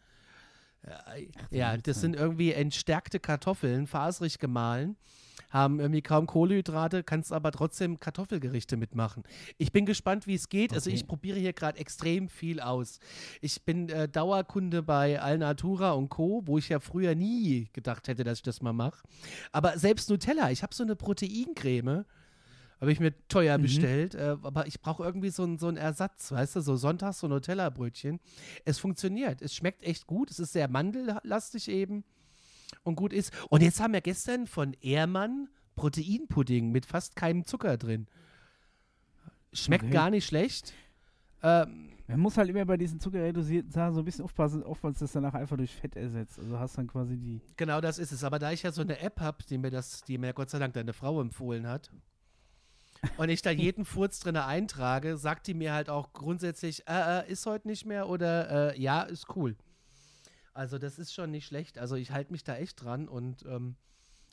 Ja, das sind irgendwie entstärkte Kartoffeln, faserig gemahlen. Haben irgendwie kaum Kohlenhydrate, kannst aber trotzdem Kartoffelgerichte mitmachen. Ich bin gespannt, wie es geht. Also Okay. ich probiere hier gerade extrem viel aus. Ich bin äh, Dauerkunde bei Alnatura und Co., wo ich ja früher nie gedacht hätte, dass ich das mal mache. Aber selbst Nutella, ich habe so eine Proteincreme, habe ich mir teuer Mhm. bestellt, äh, aber ich brauche irgendwie so, einen- so einen Ersatz, weißt du, so sonntags so Nutella-Brötchen. Es funktioniert, es schmeckt echt gut, es ist sehr mandellastig eben und gut ist. Und jetzt haben wir gestern von Ehrmann Proteinpudding mit fast keinem Zucker drin. Schmeckt Okay. gar nicht schlecht. Ähm, Man muss halt immer bei diesen zuckerreduzierten Sachen so ein bisschen aufpassen, oftmals das danach einfach durch Fett ersetzt. Also hast dann quasi die. Genau das ist es. Aber da ich ja so eine App habe, die mir das, die mir Gott sei Dank deine Frau empfohlen hat, und ich da jeden Furz drin eintrage, sagt die mir halt auch grundsätzlich, äh, äh, ist heute nicht mehr oder äh, ja, ist cool. Also das ist schon nicht schlecht. Also ich halte mich da echt dran und ähm,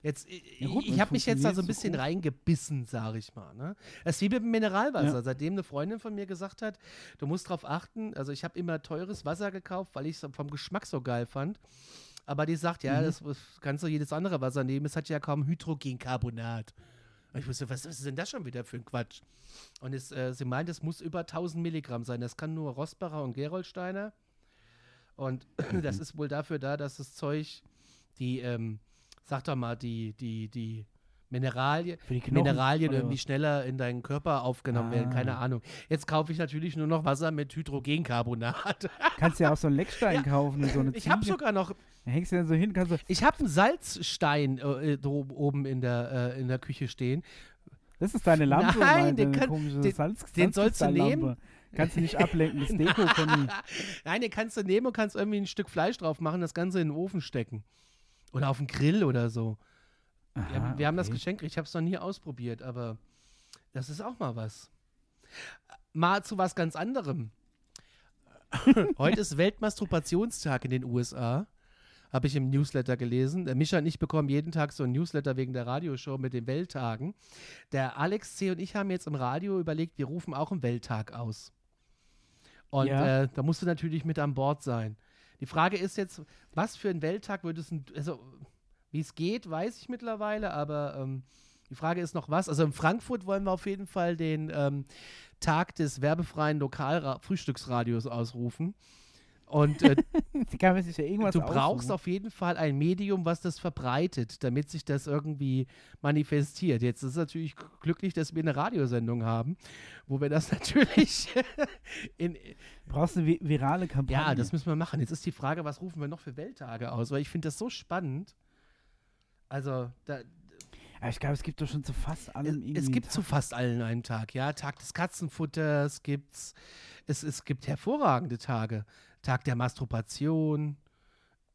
Jetzt, ja gut, ich, ich habe mich jetzt da so ein bisschen so reingebissen, sage ich mal. Ne? Das ist wie mit dem Mineralwasser. Ja. Seitdem eine Freundin von mir gesagt hat, du musst darauf achten, also ich habe immer teures Wasser gekauft, weil ich es vom Geschmack so geil fand. Aber die sagt, ja, mhm. das, kannst du jedes andere Wasser nehmen, es hat ja kaum Hydrogencarbonat. Und ich wusste, was ist denn das schon wieder für ein Quatsch? Und es, äh, sie meint, es muss über 1000 Milligramm sein. Das kann nur Rosbacher und Geroldsteiner. Und das ist wohl dafür da, dass das Zeug die ähm, sag doch mal, die, die, die Mineralien, die Mineralien irgendwie schneller in deinen Körper aufgenommen ah. werden. Keine Ahnung. Jetzt kaufe ich natürlich nur noch Wasser mit Hydrogencarbonat. Kannst ja auch so einen Leckstein ja. kaufen. So eine ich habe sogar noch. Hängst du dann so hin, kannst du. Ich habe einen Salzstein äh, oben in der, äh, in der Küche stehen. Das ist deine Lampe? Nein, den, kann, den, Salz, den sollst du nehmen. Kannst du nicht ablenken, das Deko, Conny. Nein, den kannst du nehmen und kannst irgendwie ein Stück Fleisch drauf machen, das Ganze in den Ofen stecken. Oder auf dem Grill oder so. Aha, wir, wir okay. haben das Geschenk, ich habe es noch nie ausprobiert, aber das ist auch mal was. Mal zu was ganz anderem. Heute ist Weltmasturbationstag in den USA. Habe ich im Newsletter gelesen. Der Mischa und ich bekommen jeden Tag so ein Newsletter wegen der Radioshow mit den Welttagen. Der Alex C. und ich haben jetzt im Radio überlegt, wir rufen auch einen Welttag aus. Und ja. äh, da musst du natürlich mit an Bord sein. Die Frage ist jetzt, was für ein Welttag würdest du, also wie es geht, weiß ich mittlerweile, aber ähm, die Frage ist noch was. Also in Frankfurt wollen wir auf jeden Fall den ähm, Tag des werbefreien Lokalfrühstücksradios ausrufen. Und äh, ja du brauchst auf jeden Fall ein Medium, was das verbreitet, damit sich das irgendwie manifestiert. Jetzt ist es natürlich glücklich, dass wir eine Radiosendung haben, wo wir das natürlich in. Brauchst du virale Kampagne? Ja, das müssen wir machen. Jetzt ist die Frage, was rufen wir noch für Welttage aus? Weil ich finde das so spannend. Also, da, ja, ich glaube, es gibt doch schon zu fast allen Es, es gibt Tag. zu fast allen einen Tag, ja. Tag des Katzenfutters gibt's. Es, es gibt hervorragende Tage. Tag der Masturbation.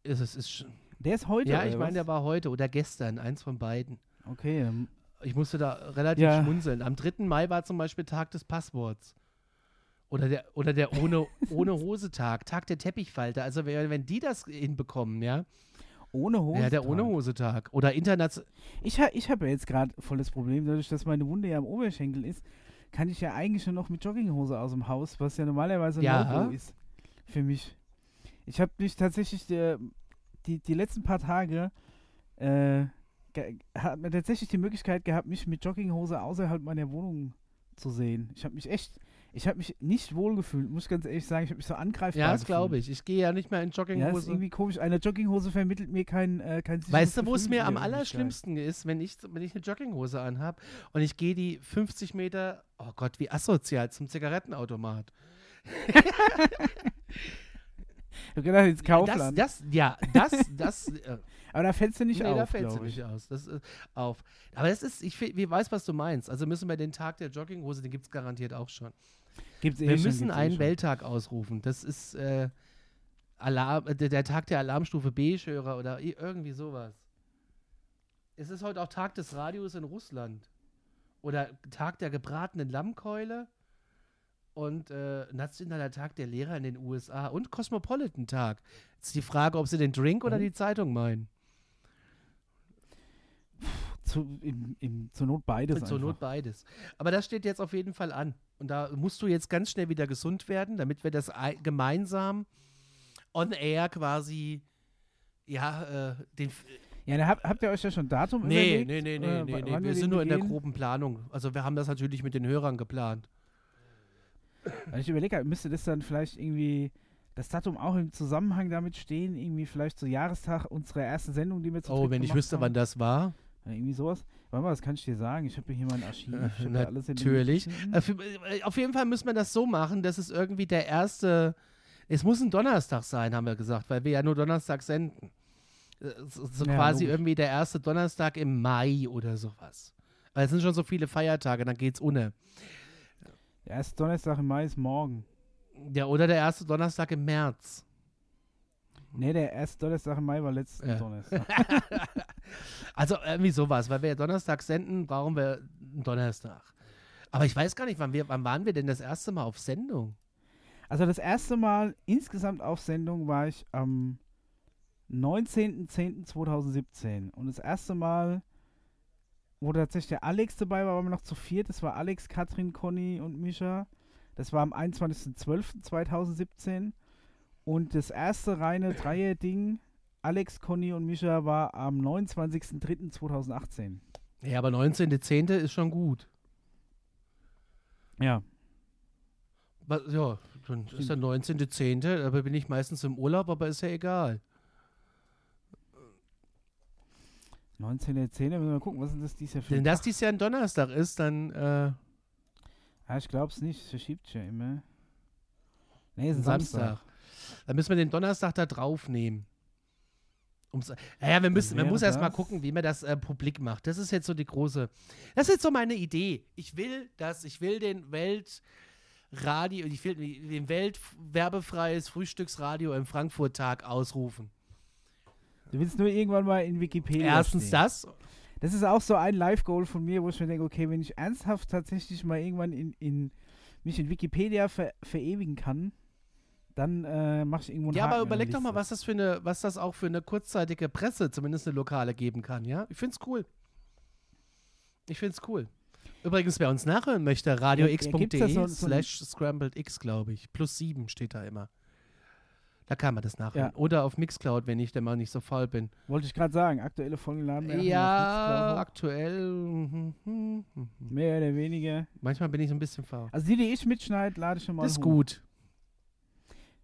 Es, es ist der ist heute? Ja, ich meine, der war heute oder gestern, eins von beiden. Okay. Ich musste da relativ ja. schmunzeln. Am 3. Mai war zum Beispiel Tag des Passworts. Oder der, oder der ohne, ohne Hose Tag, Tag der Teppichfalter. Also wenn die das hinbekommen, ja. Ohne Hose. Ja, der ohne Hose Tag. Oder international. Ich, ha, ich habe ja jetzt gerade volles Problem, dadurch, dass meine Wunde ja am Oberschenkel ist, kann ich ja eigentlich nur noch mit Jogginghose aus dem Haus, was ja normalerweise ein ja. no ist für mich. Ich habe mich tatsächlich der, die, die letzten paar Tage äh, hat mir tatsächlich die Möglichkeit gehabt, mich mit Jogginghose außerhalb meiner Wohnung zu sehen. Ich habe mich echt, ich habe mich nicht wohl gefühlt, muss ich ganz ehrlich sagen. Ich habe mich so angreifbar Ja, das glaube ich. Ich gehe ja nicht mehr in Jogginghose. Ja, das ist irgendwie komisch. Eine Jogginghose vermittelt mir kein, äh, kein Weißt du, wo es mir am allerschlimmsten ist, wenn ich, wenn ich eine Jogginghose anhabe und ich gehe die 50 Meter, oh Gott, wie asozial, zum Zigarettenautomat. Du gehst ins Kaufland. Das, das, ja, das, das. Äh, Aber da fällst du nicht nee, auf. da fällst du nicht aus. Das ist auf. Aber das ist, ich, ich weiß, was du meinst. Also müssen wir den Tag der Jogginghose, den gibt es garantiert auch schon. Gibt's eh wir schon, müssen einen eh Welttag ausrufen. Das ist äh, Alarm, äh, der, der, Tag der Alarmstufe B-Hörer oder irgendwie sowas. Es ist heute auch Tag des Radios in Russland. Oder Tag der gebratenen Lammkeule und äh, Nationaler Tag der Lehrer in den USA und Cosmopolitan Tag. Jetzt die Frage, ob sie den Drink oder mhm. die Zeitung meinen. Zu, im, im, zur Not beides. Zur Not beides. Aber das steht jetzt auf jeden Fall an. Und da musst du jetzt ganz schnell wieder gesund werden, damit wir das gemeinsam on air quasi, ja, äh, den. Ja, da habt, habt ihr euch ja schon Datum nee, überlegt? Nee, nee, nee, nee, nee. Wir sind nur in der groben Planung. Also wir haben das natürlich mit den Hörern geplant. Weil ich überlege, müsste das dann vielleicht irgendwie das Datum auch im Zusammenhang damit stehen, irgendwie vielleicht so Jahrestag unserer ersten Sendung, die wir zu Oh, wenn ich wüsste, haben. wann das war. Irgendwie sowas. Warte mal, das kann ich dir sagen. Ich habe hier mein Archiv. Äh, natürlich. Äh, äh, auf jeden Fall müssen wir das so machen, dass es irgendwie der erste. Es muss ein Donnerstag sein, haben wir gesagt, weil wir ja nur Donnerstag senden. Äh, so, so ja, quasi logisch. irgendwie der erste Donnerstag im Mai oder sowas. Weil es sind schon so viele Feiertage, dann geht's ohne. Der erste Donnerstag im Mai ist morgen. Ja, oder der erste Donnerstag im März. Nee, der erste Donnerstag im Mai war letzten Ja. Donnerstag. Also irgendwie sowas, weil wir ja Donnerstag senden, brauchen wir einen Donnerstag. Aber ich weiß gar nicht, wann, wir, wann waren wir denn das erste Mal auf Sendung? Also das erste Mal insgesamt auf Sendung war ich am 19.10.2017. Und das erste Mal, wo tatsächlich der Alex dabei war, waren wir noch zu viert. Das war Alex, Katrin, Conny und Mischa. Das war am 21.12.2017. Und das erste reine Dreier-Ding, Alex, Conny und Mischa, war am 29.03.2018. Ja, aber 19.10. ist schon gut. Ja. Ja, dann ist der 19.10., aber bin ich meistens im Urlaub, aber ist ja egal. 19.10. müssen wir mal gucken, was ist das dieses Jahr für Wenn ein das dieses Jahr ein Donnerstag ist, dann äh, Ja, ich glaube es nicht. Es verschiebt ja immer. Nee, es ist ein Samstag. Samstag. Dann müssen wir den Donnerstag da drauf nehmen. Um's, naja, wir müssen, man muss erst mal gucken, wie man das äh, publik macht. Das ist jetzt so die große. Das ist jetzt so meine Idee. Ich will das, ich will den Weltradio, ich will den Weltwerbefreies Frühstücksradio im Frankfurt-Tag ausrufen. Du willst nur irgendwann mal in Wikipedia Erstens stehen. das. Das ist auch so ein Live-Goal von mir, wo ich mir denke, okay, wenn ich ernsthaft tatsächlich mal irgendwann in, in mich in Wikipedia ver verewigen kann, dann äh, mache ich irgendwo einen Ja, Haken aber überleg doch mal, was das für eine, was das auch für eine kurzzeitige Presse, zumindest eine lokale, geben kann, ja? Ich find's cool. Ich find's cool. Übrigens, wer uns nachhören möchte, Ja, ja, radiox.de so- so ein- slash scrambled x, glaube ich. Plus sieben steht da immer. Da kann man das nachhören. Ja. Oder auf Mixcloud, wenn ich denn mal nicht so faul bin. Wollte ich gerade sagen, aktuelle Folgen laden wir Ja, auf aktuell. Mixcloud hoch. mehr oder weniger. Manchmal bin ich so ein bisschen faul. Also die, die ich mitschneide, lade ich schon mal Das ist hoch. gut.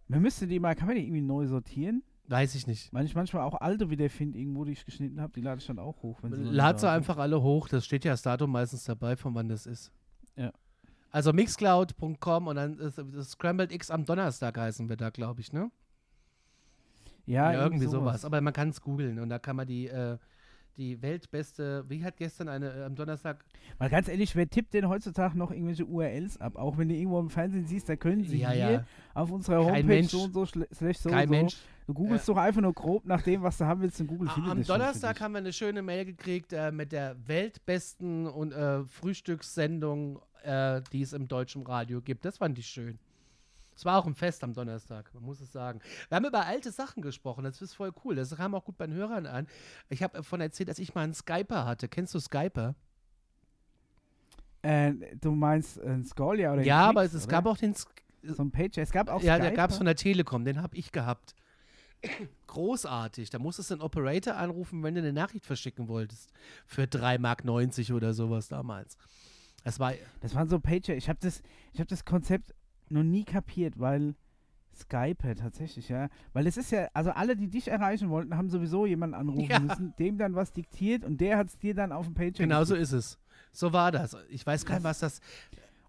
Man müsste die mal, kann man die irgendwie neu sortieren? Weiß ich nicht. Weil ich manchmal auch alte wieder finde, irgendwo, die ich geschnitten habe, die lade ich dann auch hoch. Wenn sie Lad sie da einfach alle hoch. Das steht ja das Datum meistens dabei, von wann das ist. Ja. Also mixcloud.com und dann ist, ist Scrambled X am Donnerstag heißen wir da, glaube ich, ne? Ja, irgendwie sowas. Aber man kann es googeln und da kann man die, äh, die weltbeste, wie hat gestern eine äh, am Donnerstag, Mal ganz ehrlich, wer tippt denn heutzutage noch irgendwelche URLs ab? Auch wenn du irgendwo im Fernsehen siehst, da können sie ja, hier ja, auf unserer Kein Homepage Mensch- so und so, schle- slash so kein und so. Mensch. Du googelst doch einfach nur grob nach dem, was du haben willst und Google findet Am Donnerstag haben wir eine schöne Mail gekriegt äh, mit der weltbesten und, äh, Frühstückssendung, äh, die es im deutschen Radio gibt. Das fand ich schön. Es war auch ein Fest am Donnerstag, man muss es sagen. Wir haben über alte Sachen gesprochen, das ist voll cool. Das kam auch gut bei den Hörern an. Ich habe davon erzählt, dass ich mal einen Skyper hatte. Kennst du Skyper? Äh, du meinst äh, ein Scolia oder ja, Klicks, aber es, es gab auch den so ein Page. Es gab auch Ja, Skype. der gab es von der Telekom, den habe ich gehabt. Großartig. Da musstest du einen Operator anrufen, wenn du eine Nachricht verschicken wolltest. Für 3,90 Mark oder sowas damals. Das war, Das waren so Pager. Ich habe das, ich hab das Konzept noch nie kapiert, weil Skype tatsächlich, ja. Weil es ist ja, also alle, die dich erreichen wollten, haben sowieso jemanden anrufen Ja. müssen, dem dann was diktiert und der hat es dir dann auf dem Pager genau so ist es. So war das. Ich weiß gar nicht, was das.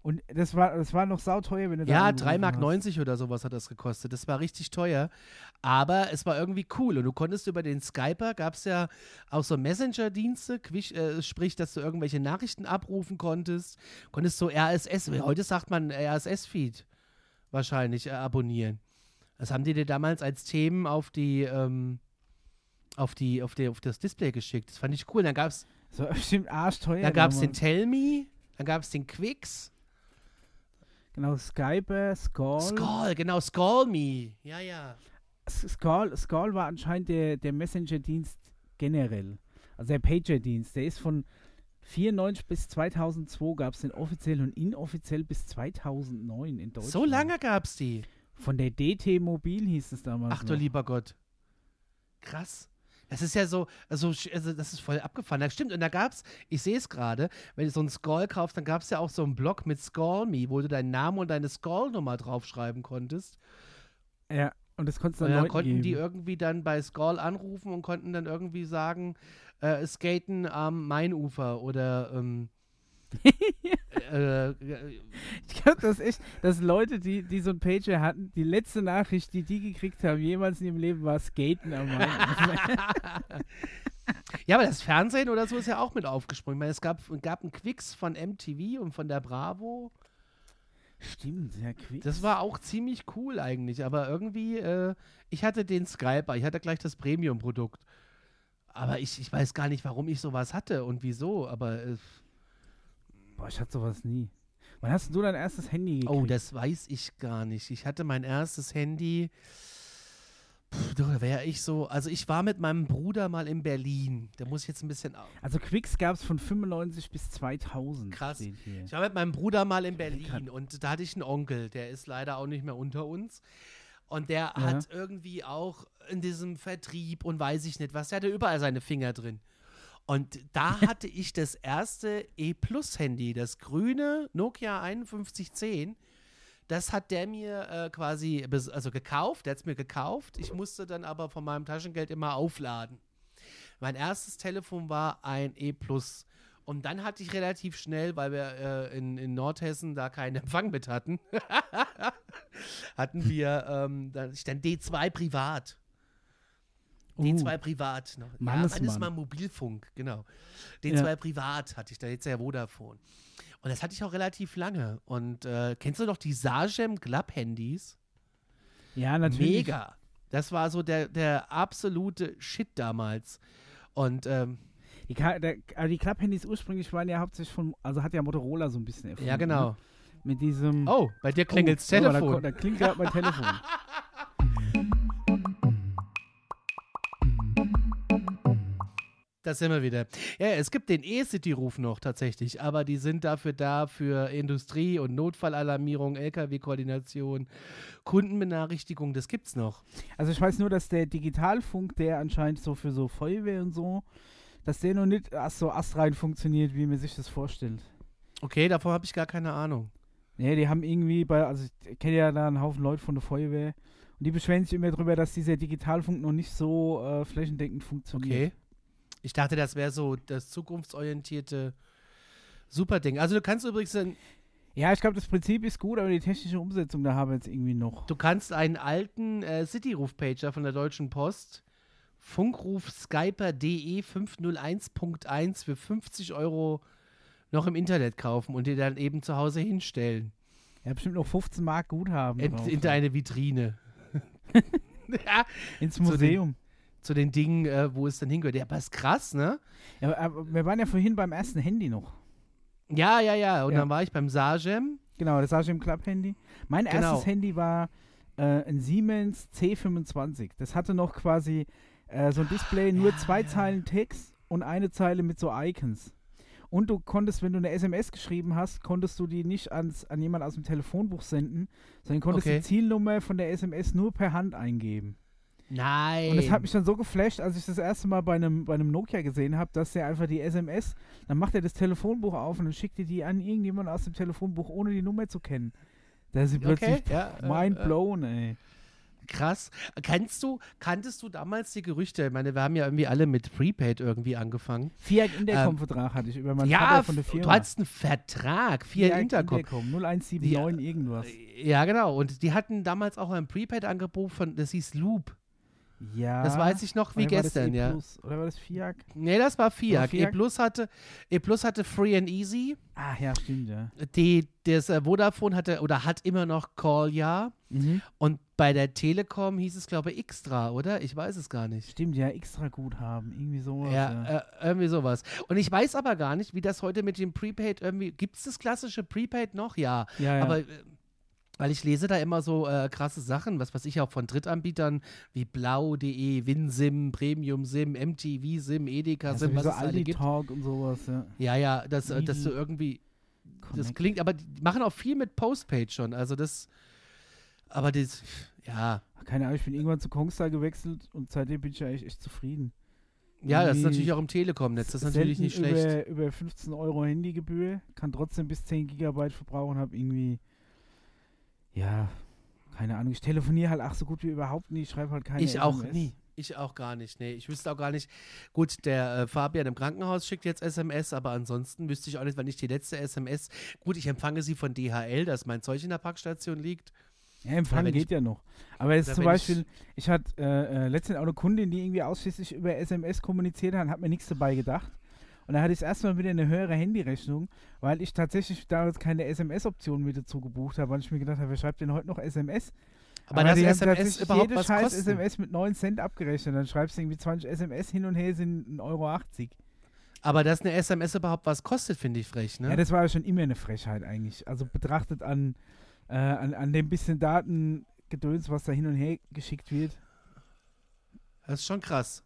Und das war, das war noch sauteuer, wenn du da Ja, angerufen 3,90 Mark hast. oder sowas hat das gekostet. Das war richtig teuer. Aber es war irgendwie cool. Und du konntest über den Skyper, gab es ja auch so Messenger-Dienste, äh, sprich, dass du irgendwelche Nachrichten abrufen konntest. Konntest so RSS, heute sagt man RSS-Feed wahrscheinlich äh, abonnieren. Das haben die dir damals als Themen auf die, ähm, auf die, auf die, auf das Display geschickt. Das fand ich cool. Dann gab es war bestimmt arschteuer. dann gab's den damals. Tell Me, dann gab es den Quicks. Genau, Skype, Skull. Skull, genau, Skull Me. Ja, ja. Skull, Skull war anscheinend der, der Messenger-Dienst generell. Also der Pager-Dienst. Der ist von 94 bis 2002 gab es den offiziell und inoffiziell bis 2009 in Deutschland. So lange gab's die. Von der DT Mobil hieß es damals. Ach du noch. lieber Gott. Krass. Das ist ja so, also, also das ist voll abgefahren. Das stimmt. Und da gab's, ich sehe es gerade, wenn du so einen Skull kaufst, dann gab es ja auch so einen Blog mit Skull Me, wo du deinen Namen und deine Skull-Nummer draufschreiben konntest. Ja, und das konntest du Und dann dann Leuten konnten geben. die irgendwie dann bei Skull anrufen und konnten dann irgendwie sagen, äh, skaten am Mainufer oder ähm, äh, äh, Ich glaube, das echt, dass Leute, die, die so ein Pager hatten, die letzte Nachricht, die die gekriegt haben, jemals in ihrem Leben war Skaten am. Ja, aber das Fernsehen oder so ist ja auch mit aufgesprungen. Ich meine, es gab, gab einen Quicks von MTV und von der Bravo. Stimmt, ja, Quicks. Das war auch ziemlich cool eigentlich, aber irgendwie, äh, ich hatte den Skyper, ich hatte gleich das Premium-Produkt. Aber ich, ich weiß gar nicht, warum ich sowas hatte und wieso, aber äh, Boah, ich hatte sowas nie. Wann hast du dein erstes Handy gekriegt? oh, das weiß ich gar nicht. Ich hatte mein erstes Handy, pff, da wäre ich so, also ich war mit meinem Bruder mal in Berlin. Da muss ich jetzt ein bisschen Also Quicks gab es von 95 bis 2000. Krass. Ich war mit meinem Bruder mal in. Berlin und da hatte ich einen Onkel, der ist leider auch nicht mehr unter uns. Und der Ja. hat irgendwie auch in diesem Vertrieb und weiß ich nicht was, der hatte überall seine Finger drin. Und da hatte ich das erste E-Plus-Handy, das grüne Nokia 5110. Das hat der mir äh, quasi also gekauft, der hat es mir gekauft. Ich musste dann aber von meinem Taschengeld immer aufladen. Mein erstes Telefon war ein E+. Und dann hatte ich relativ schnell, weil wir äh, in, in Nordhessen da keinen Empfang mit hatten, hatten wir ähm, dann, ich dann D2 privat. D2 privat noch. Ja, Mannesmann. wann ist mal Mobilfunk, genau. D2 Ja. privat hatte ich da jetzt ja Vodafone. Und das hatte ich auch relativ lange. Und äh, kennst du noch die Sagem Club-Handys? Ja, natürlich. Mega. Das war so der, der absolute Shit damals. Und ähm, Die, der, aber die Klapphandys ursprünglich waren ja hauptsächlich von, also hat ja Motorola so ein bisschen erfunden. ja, genau. Ne? Mit diesem. Oh, bei dir klingelt's oh, Telefon. Da, ko- da klingelt gerade mein Telefon. Da sind wir wieder. Ja, es gibt den E-City-Ruf noch tatsächlich, aber die sind dafür da für Industrie- und Notfallalarmierung, LKW-Koordination, Kundenbenachrichtigung, das gibt's noch. Also ich weiß nur, dass der Digitalfunk, der anscheinend so für so Feuerwehr und so, dass der noch nicht so astrein funktioniert, wie man sich das vorstellt. Okay, davon habe ich gar keine Ahnung. Nee, die haben irgendwie bei, also ich kenne ja da einen Haufen Leute von der Feuerwehr und die beschweren sich immer darüber, dass dieser Digitalfunk noch nicht so äh, flächendeckend funktioniert. Okay. Ich dachte, das wäre so das zukunftsorientierte Superding. Also du kannst übrigens, ein- Ja, ich glaube, das Prinzip ist gut, aber die technische Umsetzung, da haben wir jetzt irgendwie noch. du kannst einen alten äh, City-Ruf-Pager von der Deutschen Post, Funkruf Skyper DE 501.1 für 50 Euro noch im Internet kaufen und dir dann eben zu Hause hinstellen. Ja, bestimmt noch 15 Mark Guthaben. In, in deine Vitrine. ja, ins Museum. Zu den Dingen, äh, wo es dann hingehört. Ja, aber ist krass, ne? Ja, aber wir waren ja vorhin beim ersten Handy noch. Ja, ja, ja. Und Ja. dann war ich beim Sagem. Genau, das sah ich im Club-Handy. Mein Genau. erstes Handy war äh, ein Siemens C25. Das hatte noch quasi äh, so ein Display, nur Ja, zwei ja. Zeilen Text und eine Zeile mit so Icons. Und du konntest, wenn du eine SMS geschrieben hast, konntest du die nicht ans, an jemand aus dem Telefonbuch senden, sondern konntest Okay. die Zielnummer von der SMS nur per Hand eingeben. Nein. Und das hat mich dann so geflasht, als ich das erste Mal bei einem, bei einem Nokia gesehen habe, dass der einfach die SMS, dann macht er das Telefonbuch auf und dann schickt er die an irgendjemand aus dem Telefonbuch, ohne die Nummer zu kennen. Da ist sie Okay, plötzlich ja, äh, mind äh, blown, ey. Krass. Kennst du, kanntest du damals die Gerüchte? Ich meine, wir haben ja irgendwie alle mit Prepaid irgendwie angefangen. Fiat Intercom-Vertrag hatte ich über meinen ja, Vater von der Firma. du hattest einen Vertrag, vier Fiat Intercom. Intercom 0179 irgendwas. Ja, genau. Und die hatten damals auch ein Prepaid-Angebot von, das hieß Loop. Ja. Das weiß ich noch wie gestern, ja. E-Plus? Oder war das Fiat? Nee, das war Fiat. Fiat? E Plus hatte, E Plus hatte Free and Easy. Ah, ja, stimmt, ja. Die, das äh, Vodafone hatte oder hat immer noch Call Ja. Mhm. Und bei der Telekom hieß es, glaube ich, Extra, oder? Ich weiß es gar nicht. Stimmt, ja, extra Guthaben. Irgendwie sowas. Ja, äh, irgendwie sowas. Und ich weiß aber gar nicht, wie das heute mit dem Prepaid irgendwie. Gibt es das klassische Prepaid noch? Ja. ja, ja. Aber äh, weil ich lese da immer so äh, krasse Sachen, was weiß ich auch von Drittanbietern wie Blau.de, WinSim, Premium Sim, MTV Sim, Edeka ja, Sim, was sowieso es alle gibt. Talk und sowas, ja. Ja, ja, dass, äh, dass du irgendwie. Das Connect. klingt, aber die machen auch viel mit Postpaid schon. Also das. Aber das. Ja. Keine Ahnung, ich bin irgendwann zu Kongstar gewechselt und seitdem bin ich ja eigentlich echt zufrieden. Ja, das ist natürlich auch im Telekom-Netz. Das ist natürlich nicht schlecht. Über, über 15 Euro Handygebühr, kann trotzdem bis 10 Gigabyte verbrauchen, habe irgendwie, ja, keine Ahnung. Ich telefoniere halt auch so gut wie überhaupt nie, ich schreibe halt keine Ich auch SMS. nie. Ich auch gar nicht. Nee, ich wüsste auch gar nicht. Gut, der äh, Fabian im Krankenhaus schickt jetzt SMS, aber ansonsten wüsste ich auch nicht, wann ich die letzte SMS. Gut, ich empfange sie von DHL, dass mein Zeug in der Packstation liegt. Ja, Empfang wenn geht ich- ja noch. Aber jetzt zum wenn ich- Beispiel, ich, hatte äh, äh, letztens auch eine Kundin, die irgendwie ausschließlich über SMS kommuniziert hat und hat mir nichts dabei gedacht. Und da hatte ich erstmal wieder eine höhere Handyrechnung, weil ich tatsächlich damals keine SMS-Option mit dazu gebucht habe, weil ich mir gedacht habe, wer schreibt denn heute noch SMS? Aber, das die haben SMS tatsächlich überhaupt jede was scheiß kosten. SMS mit 9 Cent abgerechnet. Dann schreibst du irgendwie 20 SMS hin und her sind 1,80 Euro. Aber dass eine SMS überhaupt was kostet, finde ich frech, ne? Ja, das war ja schon immer eine Frechheit eigentlich. Also betrachtet an, äh, an, an dem bisschen Datengedöns, was da hin und her geschickt wird. Das ist schon krass.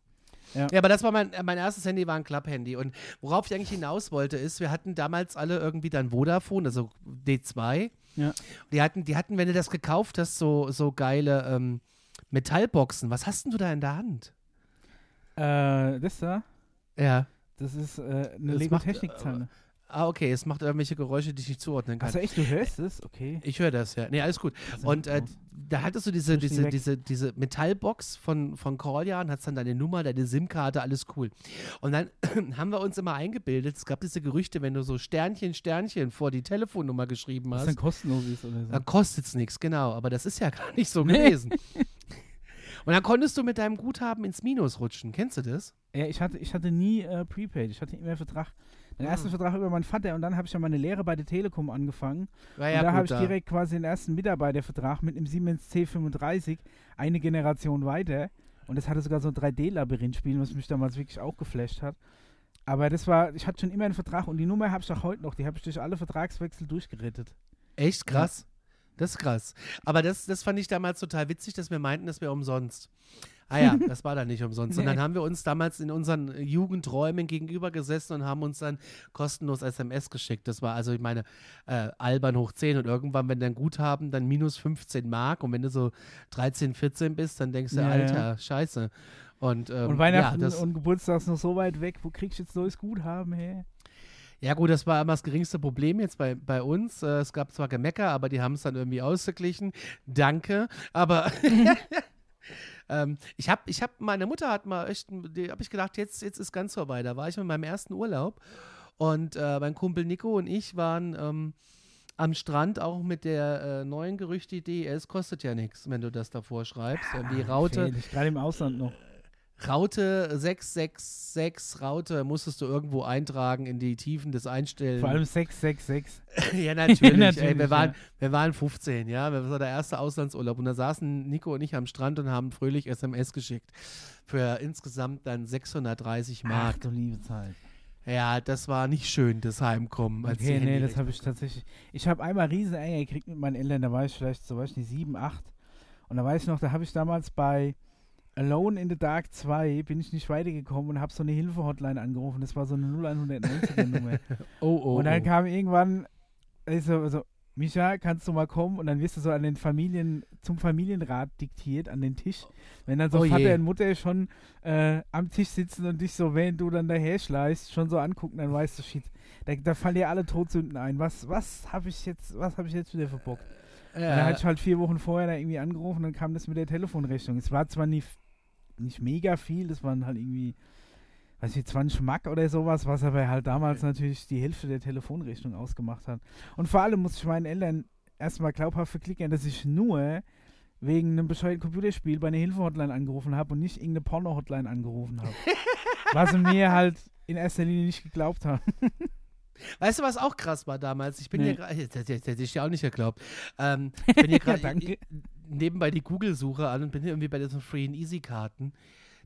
Ja. Ja, aber das war mein, mein erstes Handy, war ein Klapp-Handy. Und worauf ich eigentlich hinaus wollte, ist, wir hatten damals alle irgendwie dann Vodafone, also D2. Ja. Die hatten, die hatten, wenn du das gekauft hast, so, so geile ähm, Metallboxen. Was hast denn du da in der Hand? Äh, das da, Ja. das ist äh, eine Das Lego macht, Technikzange. Ah, okay, es macht irgendwelche Geräusche, die ich nicht zuordnen kann. Achso, echt, du hörst es? Okay. Ich höre das, ja. Nee, alles gut. Also, Und äh, da hattest du diese, diese, weg. diese, diese Metallbox von, von Corlian, hast dann deine Nummer, deine SIM-Karte, alles cool. Und dann haben wir uns immer eingebildet, es gab diese Gerüchte, wenn du so Sternchen, Sternchen vor die Telefonnummer geschrieben was hast, dann kostenlos ist oder so. dann kostet es nichts, genau. Aber das ist ja gar nicht so Nee. gewesen. Und dann konntest du mit deinem Guthaben ins Minus rutschen. Kennst du das? Ja, ich hatte, ich hatte nie äh, Prepaid, ich hatte immer Vertrag. Den ersten Vertrag über meinen Vater und dann habe ich ja meine Lehre bei der Telekom angefangen. Und ja da gut habe ich da. direkt quasi den ersten Mitarbeitervertrag mit einem Siemens C35, eine Generation weiter. Und das hatte sogar so ein 3D-Labyrinth-Spiel, was mich damals wirklich auch geflasht hat. Aber das war, ich hatte schon immer einen Vertrag und die Nummer habe ich auch heute noch. Die habe ich durch alle Vertragswechsel durchgerettet. Echt krass. Das ist krass. Aber das, das fand ich damals total witzig, dass wir meinten, das wäre umsonst. Ah ja, das war dann nicht umsonst. Und dann Nee. haben wir uns damals in unseren Jugendräumen gegenüber gesessen und haben uns dann kostenlos SMS geschickt. Das war also, ich meine, äh, albern hoch 10 und irgendwann, wenn dein Guthaben dann minus 15 Mark und wenn du so 13, 14 bist, dann denkst du, Ja, ja. Alter, scheiße. Und, ähm, und Weihnachten ja, das, und Geburtstag ist noch so weit weg. Wo kriegst du jetzt neues Guthaben her? Ja, gut, das war immer das geringste Problem jetzt bei, bei uns. Äh, es gab zwar Gemecker, aber die haben es dann irgendwie ausgeglichen. Danke. Aber ähm, ich habe, ich hab, meine Mutter hat mal echt, die habe ich gedacht, jetzt, jetzt ist ganz vorbei. Da war ich mit meinem ersten Urlaub und äh, mein Kumpel Nico und ich waren ähm, am Strand auch mit der äh, neuen Gerüchtidee, es kostet ja nichts, wenn du das davor schreibst. Irgendwie Raute, Fähig, Gerade im Ausland noch. Raute 666, Raute musstest du irgendwo eintragen in die Tiefen des Einstellen. Vor allem 666. Ja, natürlich. ey, Natürlich, wir, waren, ja. wir waren 15, ja. Das war der erste Auslandsurlaub. Und da saßen Nico und ich am Strand und haben fröhlich SMS geschickt. Für insgesamt dann 630 Ach Mark. du liebe Zeit. Ja, das war nicht schön, das Heimkommen. Als Okay, nee, das habe ich tatsächlich. Ich habe einmal riesen Ärger gekriegt mit meinen Eltern, da war ich vielleicht, so weiß ich nicht, 7, 8. Und da weiß ich noch, da habe ich damals bei Alone in the Dark 2 bin ich nicht weitergekommen und habe so eine Hilfe-Hotline angerufen. Das war so eine 0190er-Nummer. Oh, oh, und dann oh. kam irgendwann, ich so, so, Micha, kannst du mal kommen? Und dann wirst du so an den Familien, zum Familienrat diktiert, an den Tisch. Wenn dann so Oh je. Vater und Mutter schon äh, am Tisch sitzen und dich so, während du dann daher schleißt, schon so angucken, dann weißt du, shit, da, da fallen dir alle Todsünden ein. Was, was habe ich jetzt, was habe ich jetzt wieder verbockt? Und dann hatte ich ja, halt vier Wochen vorher da irgendwie angerufen, dann kam das mit der Telefonrechnung. Es war zwar nicht, nicht mega viel, das waren halt irgendwie, weiß ich, 20 Mark oder sowas, was aber halt damals natürlich die Hälfte der Telefonrechnung ausgemacht hat. Und vor allem muss ich meinen Eltern erstmal glaubhaft verklickern, dass ich nur wegen einem bescheuerten Computerspiel bei einer Hilfe-Hotline angerufen habe und nicht irgendeine Porno-Hotline angerufen habe. was sie mir halt in erster Linie nicht geglaubt haben. Weißt du, was auch krass war damals? Ich bin Nee. hier gerade, das, hätte ich dir auch nicht geglaubt. Ähm, ich bin hier gerade danke. Nebenbei die Google-Suche an und bin hier irgendwie bei diesen Free and Easy-Karten.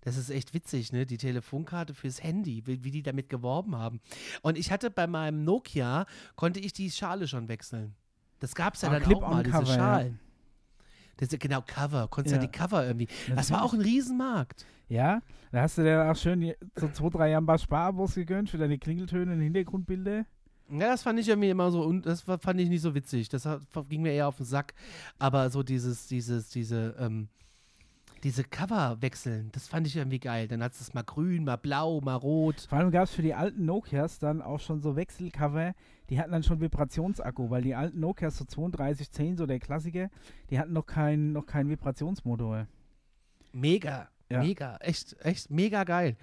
Das ist echt witzig, ne? Die Telefonkarte fürs Handy, wie, wie die damit geworben haben. Und ich hatte bei meinem Nokia, konnte ich die Schale schon wechseln. Das gab es ja Ah, dann auch mal, diese Clip-on-Cover, ja. Schalen. Das genau Cover, konntest ja. Ja. die Cover irgendwie. Das war auch ein Riesenmarkt. Ja, da hast du dir auch schön so zwei, drei paar Sparabos gegönnt für deine Klingeltöne und Hintergrundbilder. Ja, das fand ich irgendwie immer so, und das fand ich nicht so witzig. Das ging mir eher auf den Sack. Aber so dieses, dieses, diese, ähm, diese Cover wechseln, das fand ich irgendwie geil. Dann hat es mal grün, mal blau, mal rot. Vor allem gab es für die alten Nokias dann auch schon so Wechselcover, die hatten dann schon Vibrationsakku, weil die alten Nokias, so 3210, so der Klassiker, die hatten noch keinen noch keinen Vibrationsmotor. Mega. Ja. Mega, echt, echt mega geil.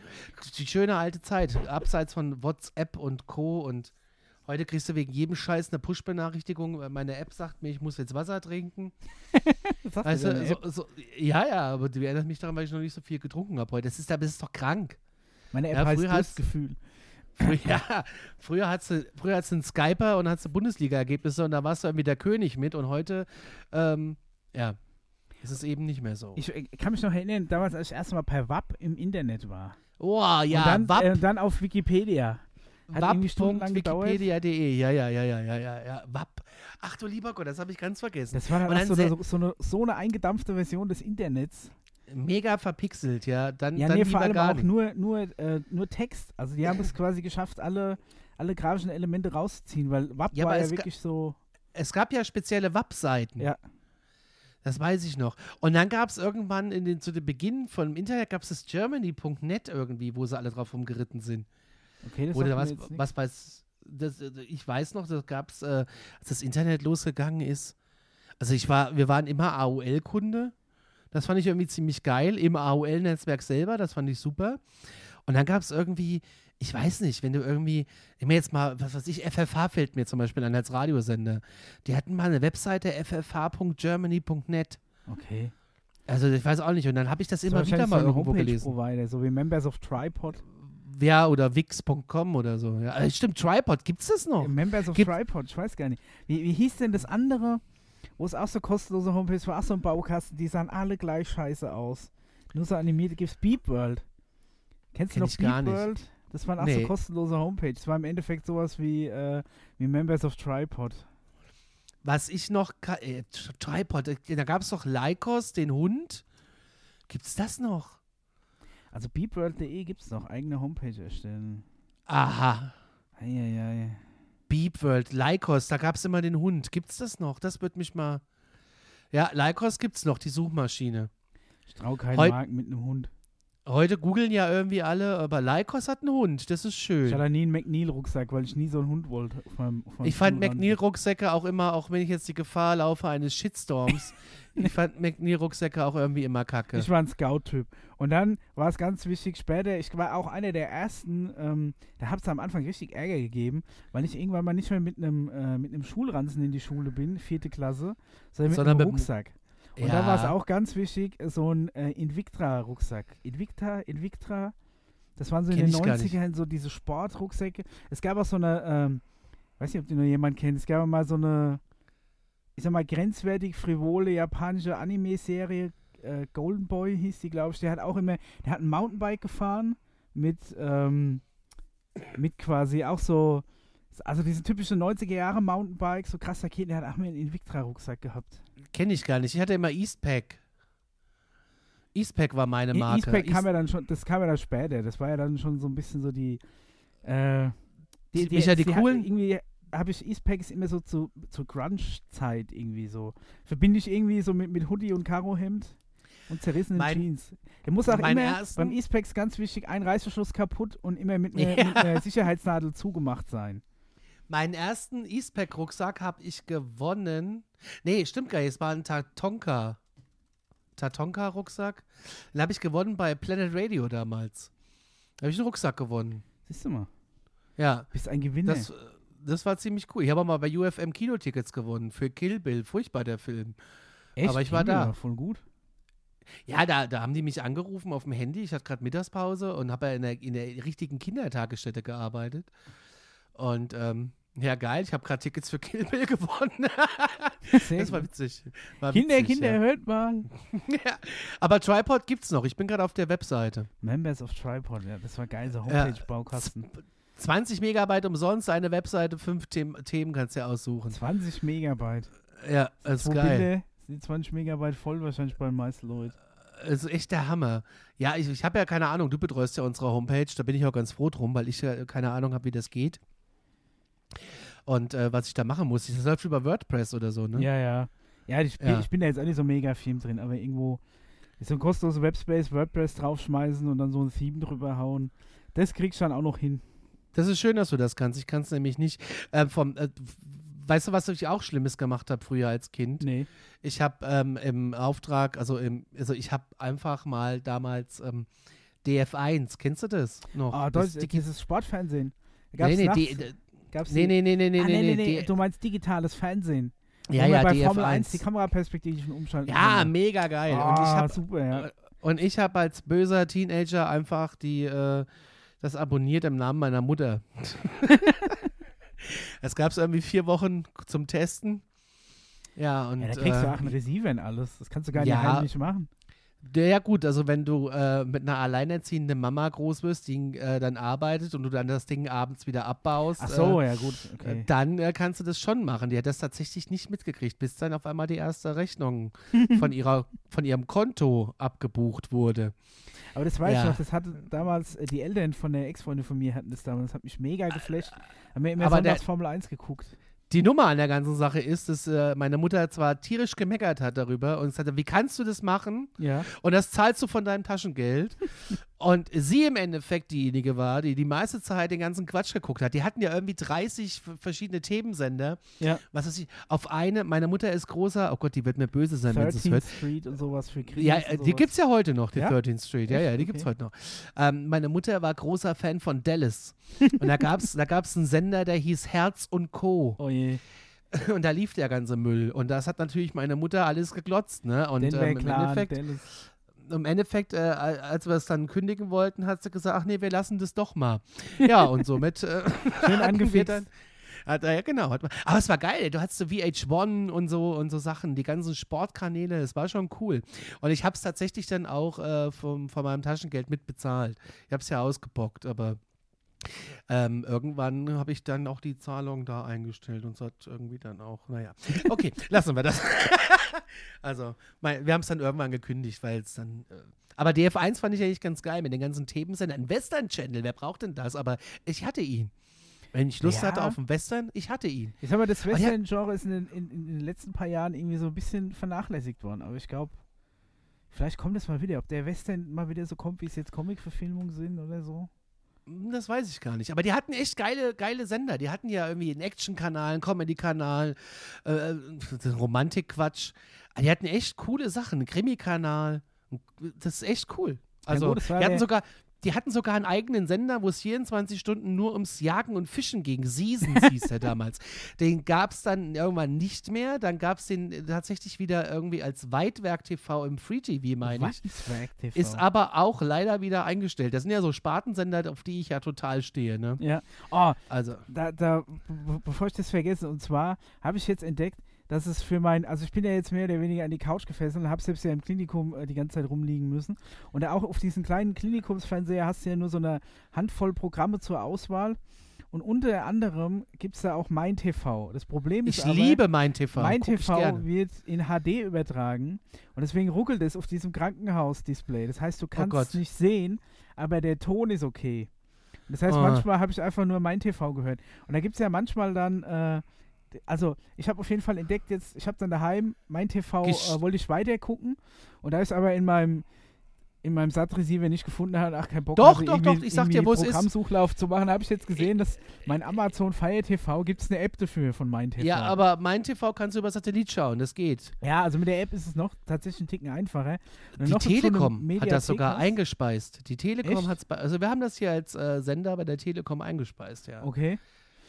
Die schöne alte Zeit, abseits von WhatsApp und Co. Und heute kriegst du wegen jedem Scheiß eine Push-Benachrichtigung. weil Meine App sagt mir, ich muss jetzt Wasser trinken. Denn, so, so, ja, ja, aber die erinnert mich daran, weil ich noch nicht so viel getrunken habe heute. Das ist, das ist doch krank. Meine App ja, heißt Durstgefühl. Früher, früher hattest du, früher hattest du einen Skyper und hattest du Bundesliga-Ergebnisse und da warst du irgendwie der König mit und heute, ähm, ja, ist es eben nicht mehr so. Ich, ich kann mich noch erinnern, damals, als ich erst mal per WAP im Internet war. oh, ja, und dann, WAP, äh, dann auf Wikipedia. Hat irgendwie stundenlang gedauert. WAP.wikipedia.de, ja, ja, ja, ja, ja, ja, ja, WAP. Ach du lieber Gott, das habe ich ganz vergessen. Das war dann, dann so, eine, so, eine, so eine eingedampfte Version des Internets. Mega verpixelt, ja, dann, Ja, dann nee, vor allem auch nicht. nur, nur, äh, nur Text. Also die haben es quasi geschafft, alle, alle grafischen Elemente rauszuziehen, weil WAP Ja, war ja wirklich so. Es gab ja spezielle WAP-Seiten. Ja. Das weiß ich noch. Und dann gab es irgendwann in den, zu dem Beginn von dem Internet gab es das Germany.net irgendwie, wo sie alle drauf rumgeritten sind. Okay, das Oder was, was weiß das, ich weiß noch, das gab es, äh, als das Internet losgegangen ist. Also ich war, wir waren immer AOL-Kunde. Das fand ich irgendwie ziemlich geil, im AOL-Netzwerk selber, das fand ich super. Und dann gab es irgendwie, ich weiß nicht, wenn du irgendwie, ich mir jetzt mal, was weiß ich, FFH fällt mir zum Beispiel an als Radiosender. Die hatten mal eine Webseite ffh.germany.net. Okay. Also ich weiß auch nicht. Und dann habe ich das Das immer wieder mal irgendwo gelesen. So wie Members of Tripod. Ja, oder wix.com oder so. Ja, äh, stimmt, Tripod, gibt's das noch? Members of. Gibt- Tripod, ich weiß gar nicht. Wie, wie hieß denn das andere, wo es auch so kostenlose Homepage war, auch so ein Baukasten, die sahen alle gleich scheiße aus. Nur so animiert, gibt's Beep World. Kennst Kenn du noch Beep nicht. World? Das waren auch Nee. so kostenlose Homepage. Das war im Endeffekt sowas wie, äh, wie Members of Tripod. Was ich noch, äh, Tri- Tripod, äh, da gab es doch Lycos, den Hund. Gibt's das noch? Also beepworld.de gibt's noch, eigene Homepage erstellen. Aha. Eieiei. Beep World, Lycos, da gab es immer den Hund. Gibt's das noch? Das wird mich mal. Ja, Lycos gibt's noch, die Suchmaschine. Ich trau keinen Marken mit einem Hund. Heute googeln ja irgendwie alle, aber Lycos hat einen Hund. Das ist Ich schön. hatte nie einen McNeil-Rucksack, weil ich nie so einen Hund wollte. Auf meinem, auf meinem Ich fand. McNeil-Rucksäcke auch immer, auch wenn ich jetzt die Gefahr laufe eines Shitstorms, ich fand McNeil-Rucksäcke auch irgendwie immer kacke. Ich war ein Scout-Typ. Und dann war es ganz wichtig, später, ich war auch einer der ersten, ähm, da hat es am Anfang richtig Ärger gegeben, weil ich irgendwann mal nicht mehr mit einem äh, mit einem Schulranzen in die Schule bin, vierte Klasse, sondern mit Sondern einem mit Rucksack. Und da war es auch ganz wichtig, so ein äh, Invictra-Rucksack. Invicta, Invictra, das waren so in Kenn den gar nicht. 90ern so diese Sportrucksäcke. Es gab auch so eine, ähm, weiß nicht, ob die noch jemand kennt, es gab mal so eine, ich sag mal, grenzwertig frivole japanische Anime-Serie, äh, Golden Boy hieß die, glaube ich. Der hat auch immer, der hat ein Mountainbike gefahren mit, ähm, mit quasi auch so, also diese typische 90er Jahre Mountainbike, so krass Raketen, der hat auch immer einen Invictra-Rucksack gehabt. Kenne ich gar nicht. Ich hatte immer Eastpack. Eastpack war meine Marke. Eastpack kam East- ja dann schon, das kam ja dann später. Das war ja dann schon so ein bisschen so die, äh, die, Die- Micha, die hat- coolen- irgendwie habe ich Eastpacks immer so zu, zur Grunge-Zeit irgendwie so. Verbinde ich irgendwie so mit, mit Hoodie und Karohemd und zerrissenen Mein- Jeans. Der muss auch immer, ersten- beim Eastpacks ganz wichtig, ein Reißverschluss kaputt und immer mit einer, Ja. mit einer Sicherheitsnadel zugemacht sein. Meinen ersten Eastpack-Rucksack habe ich gewonnen. Nee, stimmt gar nicht. Es war ein Tatonka. Tatonka-Rucksack. Den habe ich gewonnen bei Planet Radio damals. Da habe ich einen Rucksack gewonnen. Siehst du mal, Ja, bist ein Gewinner. das, das war ziemlich cool. Ich habe auch mal bei UFM Kinotickets gewonnen für Kill Bill. Furchtbar der Film. Echt? aber ich war Kinder, da. Voll gut. Ja, da, da haben die mich angerufen auf dem Handy. Ich hatte gerade Mittagspause und habe ja in der, in der richtigen Kindertagesstätte gearbeitet. Und ähm, ja, geil, ich habe gerade Tickets für Kill Bill gewonnen. Das war witzig. War Kinder, witzig, Kinder, Ja. hört mal. ja. Aber Tripod gibt's noch. Ich bin gerade auf der Webseite. Members of Tripod, ja, das war geil, so Ja. Homepage-Baukasten. 20 Megabyte umsonst, eine Webseite, fünf Themen, Themen kannst du ja aussuchen. 20 Megabyte. Ja, das ist Zwei geil. Bilder, sind die 20 Megabyte voll wahrscheinlich bei den meisten Leuten. Das ist echt der Hammer. Ja, ich, ich habe ja keine Ahnung, du betreust ja unsere Homepage, da bin ich auch ganz froh drum, weil ich ja keine Ahnung habe, wie das geht. Und äh, was ich da machen muss, das läuft über WordPress oder so, ne? Ja, ja. Ja, ich, bin- Ja. ich bin da jetzt auch nicht so mega Film drin, aber irgendwo ist so ein kostenloser Webspace, WordPress draufschmeißen und dann so ein Theme drüber hauen. Das kriegst du dann auch noch hin. Das ist schön, dass du das kannst. Ich kann es nämlich nicht. Äh, vom, äh, weißt du, was ich auch Schlimmes gemacht habe früher als Kind? Nee. Ich habe ähm, im Auftrag, also, im, also ich habe einfach mal damals ähm, DF1, kennst du das noch? Ah, das das, Digi- dieses Sportfernsehen. Gab's nee, nee, die, gab's nee, nee, nee, nee, nee, ah, nee, nee, nee, du meinst digitales Fernsehen. ja, ja, bei Formel 1 die DF1. Kameraperspektiven umschalten Ja, mega geil. Ah, Und ich habe super, ja. und ich habe als böser Teenager einfach die, äh, das abonniert im Namen meiner Mutter. Es gab es irgendwie vier Wochen zum Testen. Ja, und. Ja, da kriegst du äh, auch einen Receiver in alles. Das kannst du gar nicht ja. heimlich machen. Ja, gut, also wenn du äh, mit einer alleinerziehenden Mama groß wirst, die äh, dann arbeitet und du dann das Ding abends wieder abbaust, Ach so, äh, ja gut, okay. äh, dann äh, kannst du das schon machen. Die hat das tatsächlich nicht mitgekriegt, bis dann auf einmal die erste Rechnung von, ihrer, von ihrem Konto abgebucht wurde. Aber das weiß Ja. ich noch, das hatte damals, äh, die Eltern von der Ex-Freundin von mir hatten das damals, das hat mich mega geflasht. Haben wir immer Aber der- sonntags Formel 1 geguckt. Die Nummer an der ganzen Sache ist, dass äh, meine Mutter zwar tierisch gemeckert hat darüber und hat, wie kannst du das machen? Ja. Und das zahlst du von deinem Taschengeld. und sie im Endeffekt diejenige war, die die meiste Zeit den ganzen Quatsch geguckt hat. Die hatten ja irgendwie 30 v- verschiedene Themensender. Ja. Was weiß ich, auf eine, meine Mutter ist großer, oh Gott, die wird mir böse sein, wenn sie es 13th hört. Street und sowas für Krieg. Ja, äh, die gibt es ja heute noch, die Ja? 13th Street. Ja, ja, die gibt es Okay. heute noch. Ähm, meine Mutter war großer Fan von Dallas. Und da gab es da gab's einen Sender, der hieß Herz und Co. Oh je. Und da lief der ganze Müll. Und das hat natürlich meine Mutter alles geglotzt. Ne? Und ähm, im Clan, Endeffekt, Dallas. Im Endeffekt äh, als wir es dann kündigen wollten, hat sie gesagt, ach nee, wir lassen das doch mal. Ja, und somit äh, Schön angefixt. hat, er- ja, genau. Hat, aber es war geil. Du hattest so VH1 und so und so Sachen, die ganzen Sportkanäle, es war schon cool. Und ich habe es tatsächlich dann auch äh, vom, von meinem Taschengeld mitbezahlt. Ich habe es ja ausgebockt, aber ähm, irgendwann habe ich dann auch die Zahlung da eingestellt und es hat irgendwie dann auch, naja. Okay, lassen wir das. also, mein, wir haben es dann irgendwann gekündigt, weil es dann. Äh, aber DF1 fand ich eigentlich ganz geil mit den ganzen Themensendern. Western Channel, wer braucht denn das? Aber ich hatte ihn. Wenn ich Lust Ja. hatte auf einen Western, ich hatte ihn. Ich sag mal, das Western-Genre ist in den, in, in den letzten paar Jahren irgendwie so ein bisschen vernachlässigt worden. Aber ich glaube, vielleicht kommt es mal wieder. Ob der Western mal wieder so kommt, wie es jetzt Comic-Verfilmungen sind oder so. Das weiß ich gar nicht. Aber die hatten echt geile, geile Sender. Die hatten ja irgendwie einen Action-Kanal, einen Comedy-Kanal, äh, äh, Romantik-Quatsch. Die hatten echt coole Sachen, einen Krimi-Kanal. Das ist echt cool. Also, gut, es war die, hatten sogar, die hatten sogar einen eigenen Sender, wo es 24 Stunden nur ums Jagen und Fischen ging. Seasons hieß der damals. Den gab es dann irgendwann nicht mehr. Dann gab es den tatsächlich wieder irgendwie als Weitwerk-TV im Free-TV, meine ich. Wattenswerk TV. Ist aber auch leider wieder eingestellt. Das sind ja so Spartensender, auf die ich ja total stehe. Ne? Ja. Oh, Also, da, da, be- bevor ich das vergesse, und zwar habe ich jetzt entdeckt, dass es für mein, also ich bin ja jetzt mehr oder weniger an die Couch gefesselt und habe selbst ja im Klinikum äh, die ganze Zeit rumliegen müssen. Und auch auf diesen kleinen Klinikumsfernseher hast du ja nur so eine Handvoll Programme zur Auswahl. Und unter anderem gibt es da auch Mein TV. Das Problem ist ich aber, liebe mein TV. Mein Guck TV wird in HD übertragen und deswegen ruckelt es auf diesem Krankenhaus-Display. Das heißt, du kannst es Gott. nicht sehen, aber der Ton ist okay. Das heißt, Oh. manchmal habe ich einfach nur mein TV gehört. Und da gibt es ja manchmal dann, äh, also ich habe auf jeden Fall entdeckt jetzt, ich habe dann daheim mein TV, äh, wollte ich weiter gucken und da ist aber in meinem in meinem SAT-Receiver nicht gefunden hat, ach kein Bock, Doch, also doch, doch, ich sag dir, wo es ist. Programmsuchlauf zu machen, habe ich jetzt gesehen, dass mein Amazon Fire TV gibt es eine App dafür von mein TV. Ja, aber mein TV kannst du über Satellit schauen, das geht. Ja, also mit der App ist es noch tatsächlich ein Ticken einfacher. Die Telekom hat das sogar eingespeist. Die Telekom hat es, also wir haben das hier als äh, Sender bei der Telekom eingespeist, ja. Okay.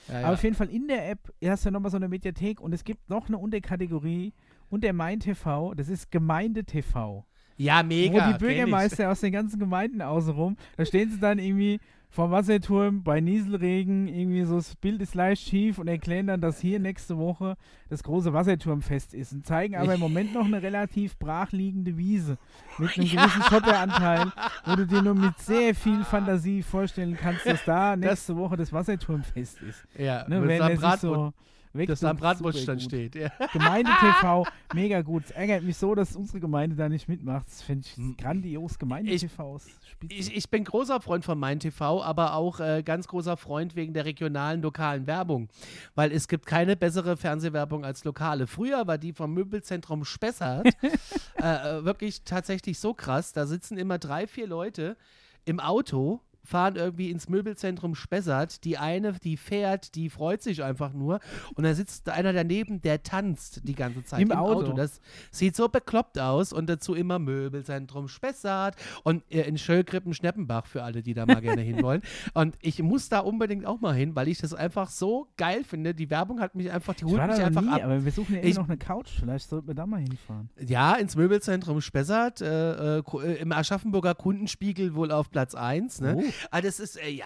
Ja, Aber ja. auf jeden Fall in der App hast du nochmal so eine Mediathek und es gibt noch eine Unterkategorie unter Mein TV, das ist Gemeinde TV. ja mega. wo die. Bürgermeister aus den ganzen Gemeinden außenrum, da stehen sie dann irgendwie vom Wasserturm bei Nieselregen, irgendwie so, das Bild ist leicht schief und erklären dann, dass hier nächste Woche das große Wasserturmfest ist und zeigen aber im Moment noch eine relativ brachliegende Wiese mit einem gewissen Schotteranteil, wo du dir nur mit sehr viel Fantasie vorstellen kannst, dass da nächste Woche das Wasserturmfest ist. Ja, Ne, wenn Bratwurst, so weg dass da am Bratwurststand steht. Ja. Gemeinde TV, mega gut. Es ärgert mich so, dass unsere Gemeinde da nicht mitmacht. Das finde ich grandios. Gemeinde TV ist spitze. Ich, ich bin großer Freund von Mein TV, aber auch äh, ganz großer Freund wegen der regionalen, lokalen Werbung. Weil es gibt keine bessere Fernsehwerbung als lokale. Früher war die vom Möbelzentrum Spessart äh, äh, wirklich tatsächlich so krass. Da sitzen immer drei, vier Leute im Auto, fahren irgendwie ins Möbelzentrum Spessart. Die eine, die fährt, die freut sich einfach nur. Und da sitzt einer daneben, der tanzt die ganze Zeit Im Auto. Das sieht so bekloppt aus und dazu immer Möbelzentrum Spessart und äh, in Schöllgrippen Schneppenbach für alle, die da mal gerne hinwollen. Und ich muss da unbedingt auch mal hin, weil ich das einfach so geil finde. Die Werbung hat mich einfach, die holt mich einfach nie, ab. aber wir suchen ja Ich- noch eine Couch. Vielleicht sollten wir da mal hinfahren. Ja, ins Möbelzentrum Spessart, äh, äh, äh, im Aschaffenburger Kundenspiegel wohl auf Platz 1. Ne? Oh. Ah, das ist, äh, ja,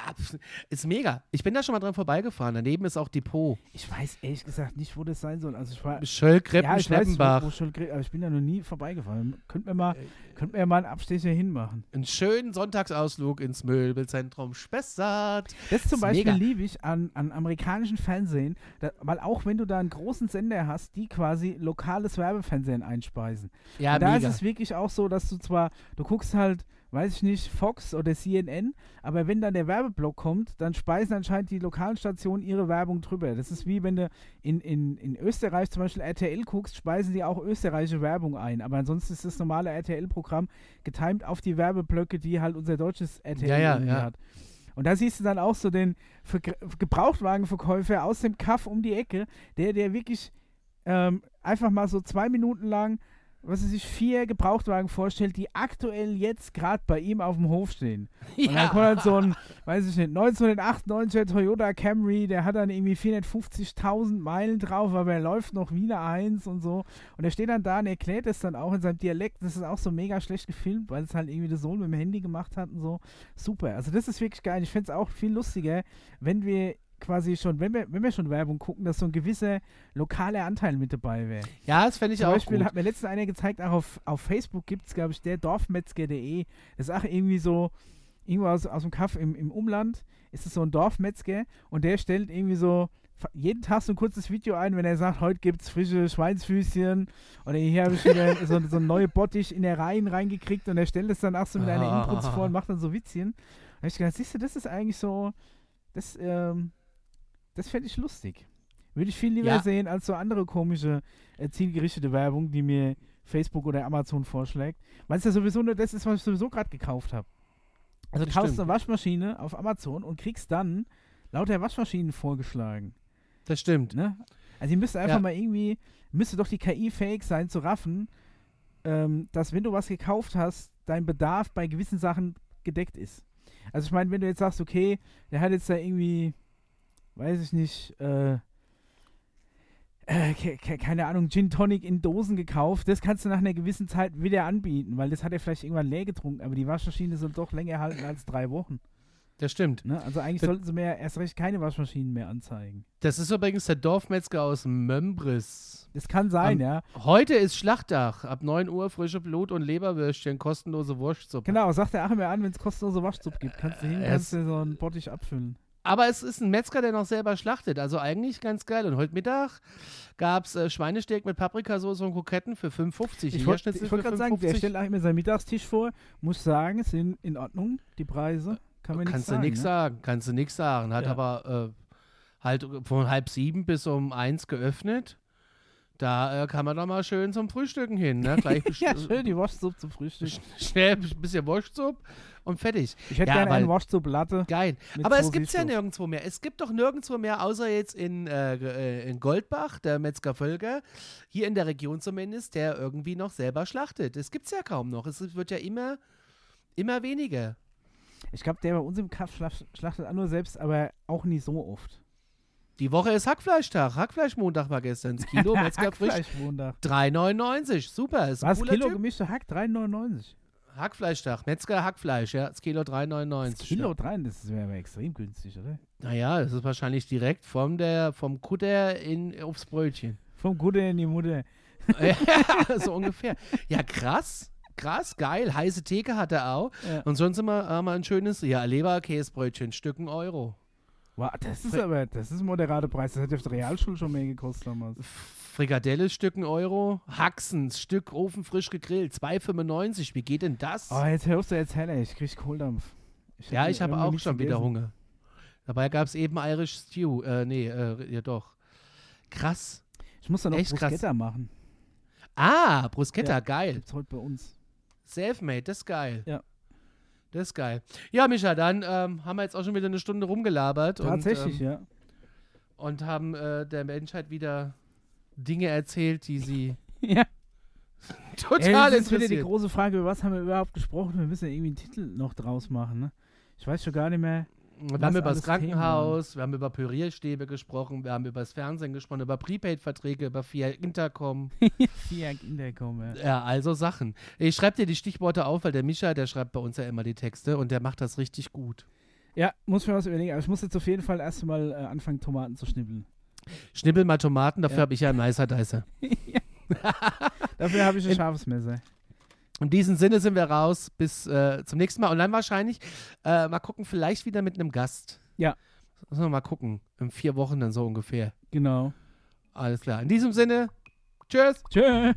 ist mega. Ich bin da schon mal dran vorbeigefahren. Daneben ist auch Depot. Ich weiß ehrlich gesagt nicht, wo das sein soll. Also ich war. Schöllkreppen, ja, ich weiß, Schneppenbach. wo, wo Schulkre- aber ich bin da noch nie vorbeigefahren. Könnt mir mal, könnt mir mal einen Abstecher hinmachen. Einen schönen Sonntagsausflug ins Möbelzentrum Spessart. Das zum Ist Beispiel mega. liebe ich an, an amerikanischen Fernsehen, da, weil auch wenn du da einen großen Sender hast, die quasi lokales Werbefernsehen einspeisen. Ja, Und da mega. ist es wirklich auch so, dass du zwar, du guckst halt, weiß ich nicht, Fox oder CNN, aber wenn dann der Werbeblock kommt, dann speisen anscheinend die lokalen Stationen ihre Werbung drüber. Das ist wie wenn du in, in, in Österreich zum Beispiel RTL guckst, speisen die auch österreichische Werbung ein. Aber ansonsten ist das normale RTL-Programm getimt auf die Werbeblöcke, die halt unser deutsches RTL Ja, ja, hat. Und da siehst du dann auch so den Vergr- Gebrauchtwagenverkäufer aus dem Kaff um die Ecke, der, der wirklich ähm, einfach mal so zwei Minuten lang, was er sich vier Gebrauchtwagen vorstellt, die aktuell jetzt gerade bei ihm auf dem Hof stehen. Und dann kommt halt so ein, weiß ich nicht, 1998er Toyota Camry, der hat dann irgendwie 450.000 Meilen drauf, aber er läuft noch wie eine Eins und so. Und er steht dann da und erklärt es dann auch in seinem Dialekt. Das ist auch so mega schlecht gefilmt, weil es halt irgendwie der Sohn mit dem Handy gemacht hat und so. Super. Also das ist wirklich geil. Ich fände es auch viel lustiger, wenn wir quasi schon, wenn wir, wenn wir schon Werbung gucken, dass so ein gewisser lokaler Anteil mit dabei wäre. Ja, das fände ich Zum auch Beispiel gut. hat mir letztens einer gezeigt, auch auf, auf Facebook gibt es, glaube ich, der Dorfmetzger.de. Das ist auch irgendwie so, irgendwo aus, aus dem Kaff im, im Umland ist es so ein Dorfmetzger und der stellt irgendwie so jeden Tag so ein kurzes Video ein, wenn er sagt, heute gibt es frische Schweinsfüßchen oder hier habe ich wieder so, so ein neue Bottich in der Reihen reingekriegt und er stellt es dann auch so mit einer Inputs vor und macht dann so Witzchen. Da habe ich gedacht, siehst du, das ist eigentlich so, das, ähm, das fände ich lustig. Würde ich viel lieber Ja. sehen als so andere komische, äh, zielgerichtete Werbung, die mir Facebook oder Amazon vorschlägt. Weil es ja sowieso nur das ist, was ich sowieso gerade gekauft habe. Also du Das kaufst stimmt. eine Waschmaschine auf Amazon und kriegst dann lauter Waschmaschinen vorgeschlagen. Das stimmt. Ne? Also ihr müsst einfach Ja. mal irgendwie, müsste doch die KI fähig sein zu raffen, ähm, dass wenn du was gekauft hast, dein Bedarf bei gewissen Sachen gedeckt ist. Also ich meine, wenn du jetzt sagst, okay, der hat jetzt da irgendwie, weiß ich nicht, äh, äh, ke- ke- keine Ahnung, Gin Tonic in Dosen gekauft, das kannst du nach einer gewissen Zeit wieder anbieten, weil das hat er vielleicht irgendwann leer getrunken, aber die Waschmaschine soll doch länger halten als drei Wochen. Das stimmt. Ne? Also eigentlich Das- sollten sie mir erst recht keine Waschmaschinen mehr anzeigen. Das ist übrigens der Dorfmetzger aus Mömbris. Das kann sein, Am- ja. Heute ist Schlachtdach. Ab 9 Uhr frische Blut- und Leberwürstchen, kostenlose Wurstsuppe. Genau, sagt der Achim mir an, wenn es kostenlose Waschsuppe gibt. Kannst du hin, kannst du so einen Bottich abfüllen. Aber es ist ein Metzger, der noch selber schlachtet. Also eigentlich ganz geil. Und heute Mittag gab es äh, Schweinesteak mit Paprikasauce und Kroketten für 5,50. Ich wollte gerade sagen, der 5,50. stellt Achim mir seinen Mittagstisch vor. Muss sagen, es sind in Ordnung, die Preise. Kann man Kannst du sagen. nichts ne? sagen. Kannst du nichts sagen. Hat Ja. aber äh, halt von halb sieben bis um eins geöffnet. Da äh, kann man doch mal schön zum Frühstücken hin. Ne? Gleich ja, schön, die Waschsuppe zum Frühstück. schnell ein bisschen Wurstsuppe und fertig. Ich hätte Ja, gerne weil- eine Waschsuppe-Latte. Geil. Mit Aber es gibt es ja nirgendwo mehr. Es gibt doch nirgendwo mehr, außer jetzt in, äh, äh, in Goldbach, der Metzger Völker, hier in der Region zumindest, der irgendwie noch selber schlachtet. Das gibt es ja kaum noch. Es wird ja immer, immer weniger. Ich glaube, der bei uns im Kaff schlach- schlachtet auch nur selbst, aber auch nie so oft. Die Woche ist Hackfleischtag. Hackfleischmontag war gestern. Das Kilo Metzger frisch. Hackfleischmontag. 3,99. Super. Ist Was? Kilo gemischte Hack? 3,99. Hackfleischtag. Metzger Hackfleisch, ja. Das Kilo 3,99. Das Kilo 3, das wäre aber extrem günstig, oder? Naja, das ist wahrscheinlich direkt vom, der, vom Kutter in, aufs Brötchen. Vom Gude in die Mutter. ja, so ungefähr. Ja, krass. Krass, geil. Heiße Theke hat er auch. Ja. Und sonst immer haben wir ein schönes, ja, Leberkäsebrötchen, Stücken Euro. Wow, das ist aber, das ist ein moderater Preis. Das hätte auf der Realschule schon mehr gekostet damals. Frikadelle, Stücken Euro. Haxens, Stück ofenfrisch gegrillt, 2,95. Wie geht denn das? Oh, jetzt hörst du jetzt heller, ich krieg Kohldampf. ja, hab ich habe auch schon wieder. Hunger. Dabei gab es eben Irish Stew. Äh, nee, äh, ja doch. Krass. Ich muss da noch Echt krass. Bruschetta machen. Ah, Bruschetta, Ja. geil. Gibt's heute bei uns. Selfmade, das ist geil. Ja. Das ist geil. Ja, Micha, dann ähm, haben wir jetzt auch schon wieder eine Stunde rumgelabert. Tatsächlich, und, ähm, ja. Und haben äh, der Menschheit wieder Dinge erzählt, die sie Ja. total Ey, das ist wieder die große Frage, über was haben wir überhaupt gesprochen? Wir müssen ja irgendwie einen Titel noch draus machen, ne? Ich weiß schon gar nicht mehr. Wir haben über das Themen Krankenhaus, wir haben über Pürierstäbe gesprochen, wir haben über das Fernsehen gesprochen, über Prepaid-Verträge, über Via Intercom. Vier Kinder kommen. Ja, also Sachen. Ich schreibe dir die Stichworte auf, weil der Micha, der schreibt bei uns ja immer die Texte und der macht das richtig gut. Ja, muss mir was überlegen. Aber ich muss jetzt auf jeden Fall erst mal äh, anfangen, Tomaten zu schnibbeln. Schnibbel mal Tomaten, dafür Ja. habe ich ja einen Nicer Dicer. Dafür habe ich ein In- scharfes Messer. In diesem Sinne sind wir raus. Bis äh, zum nächsten Mal. Und dann wahrscheinlich äh, mal gucken, vielleicht wieder mit einem Gast. Ja. Müssen wir mal gucken. In vier Wochen dann so ungefähr. Genau. Alles klar. In diesem Sinne, tschüss. Tschö.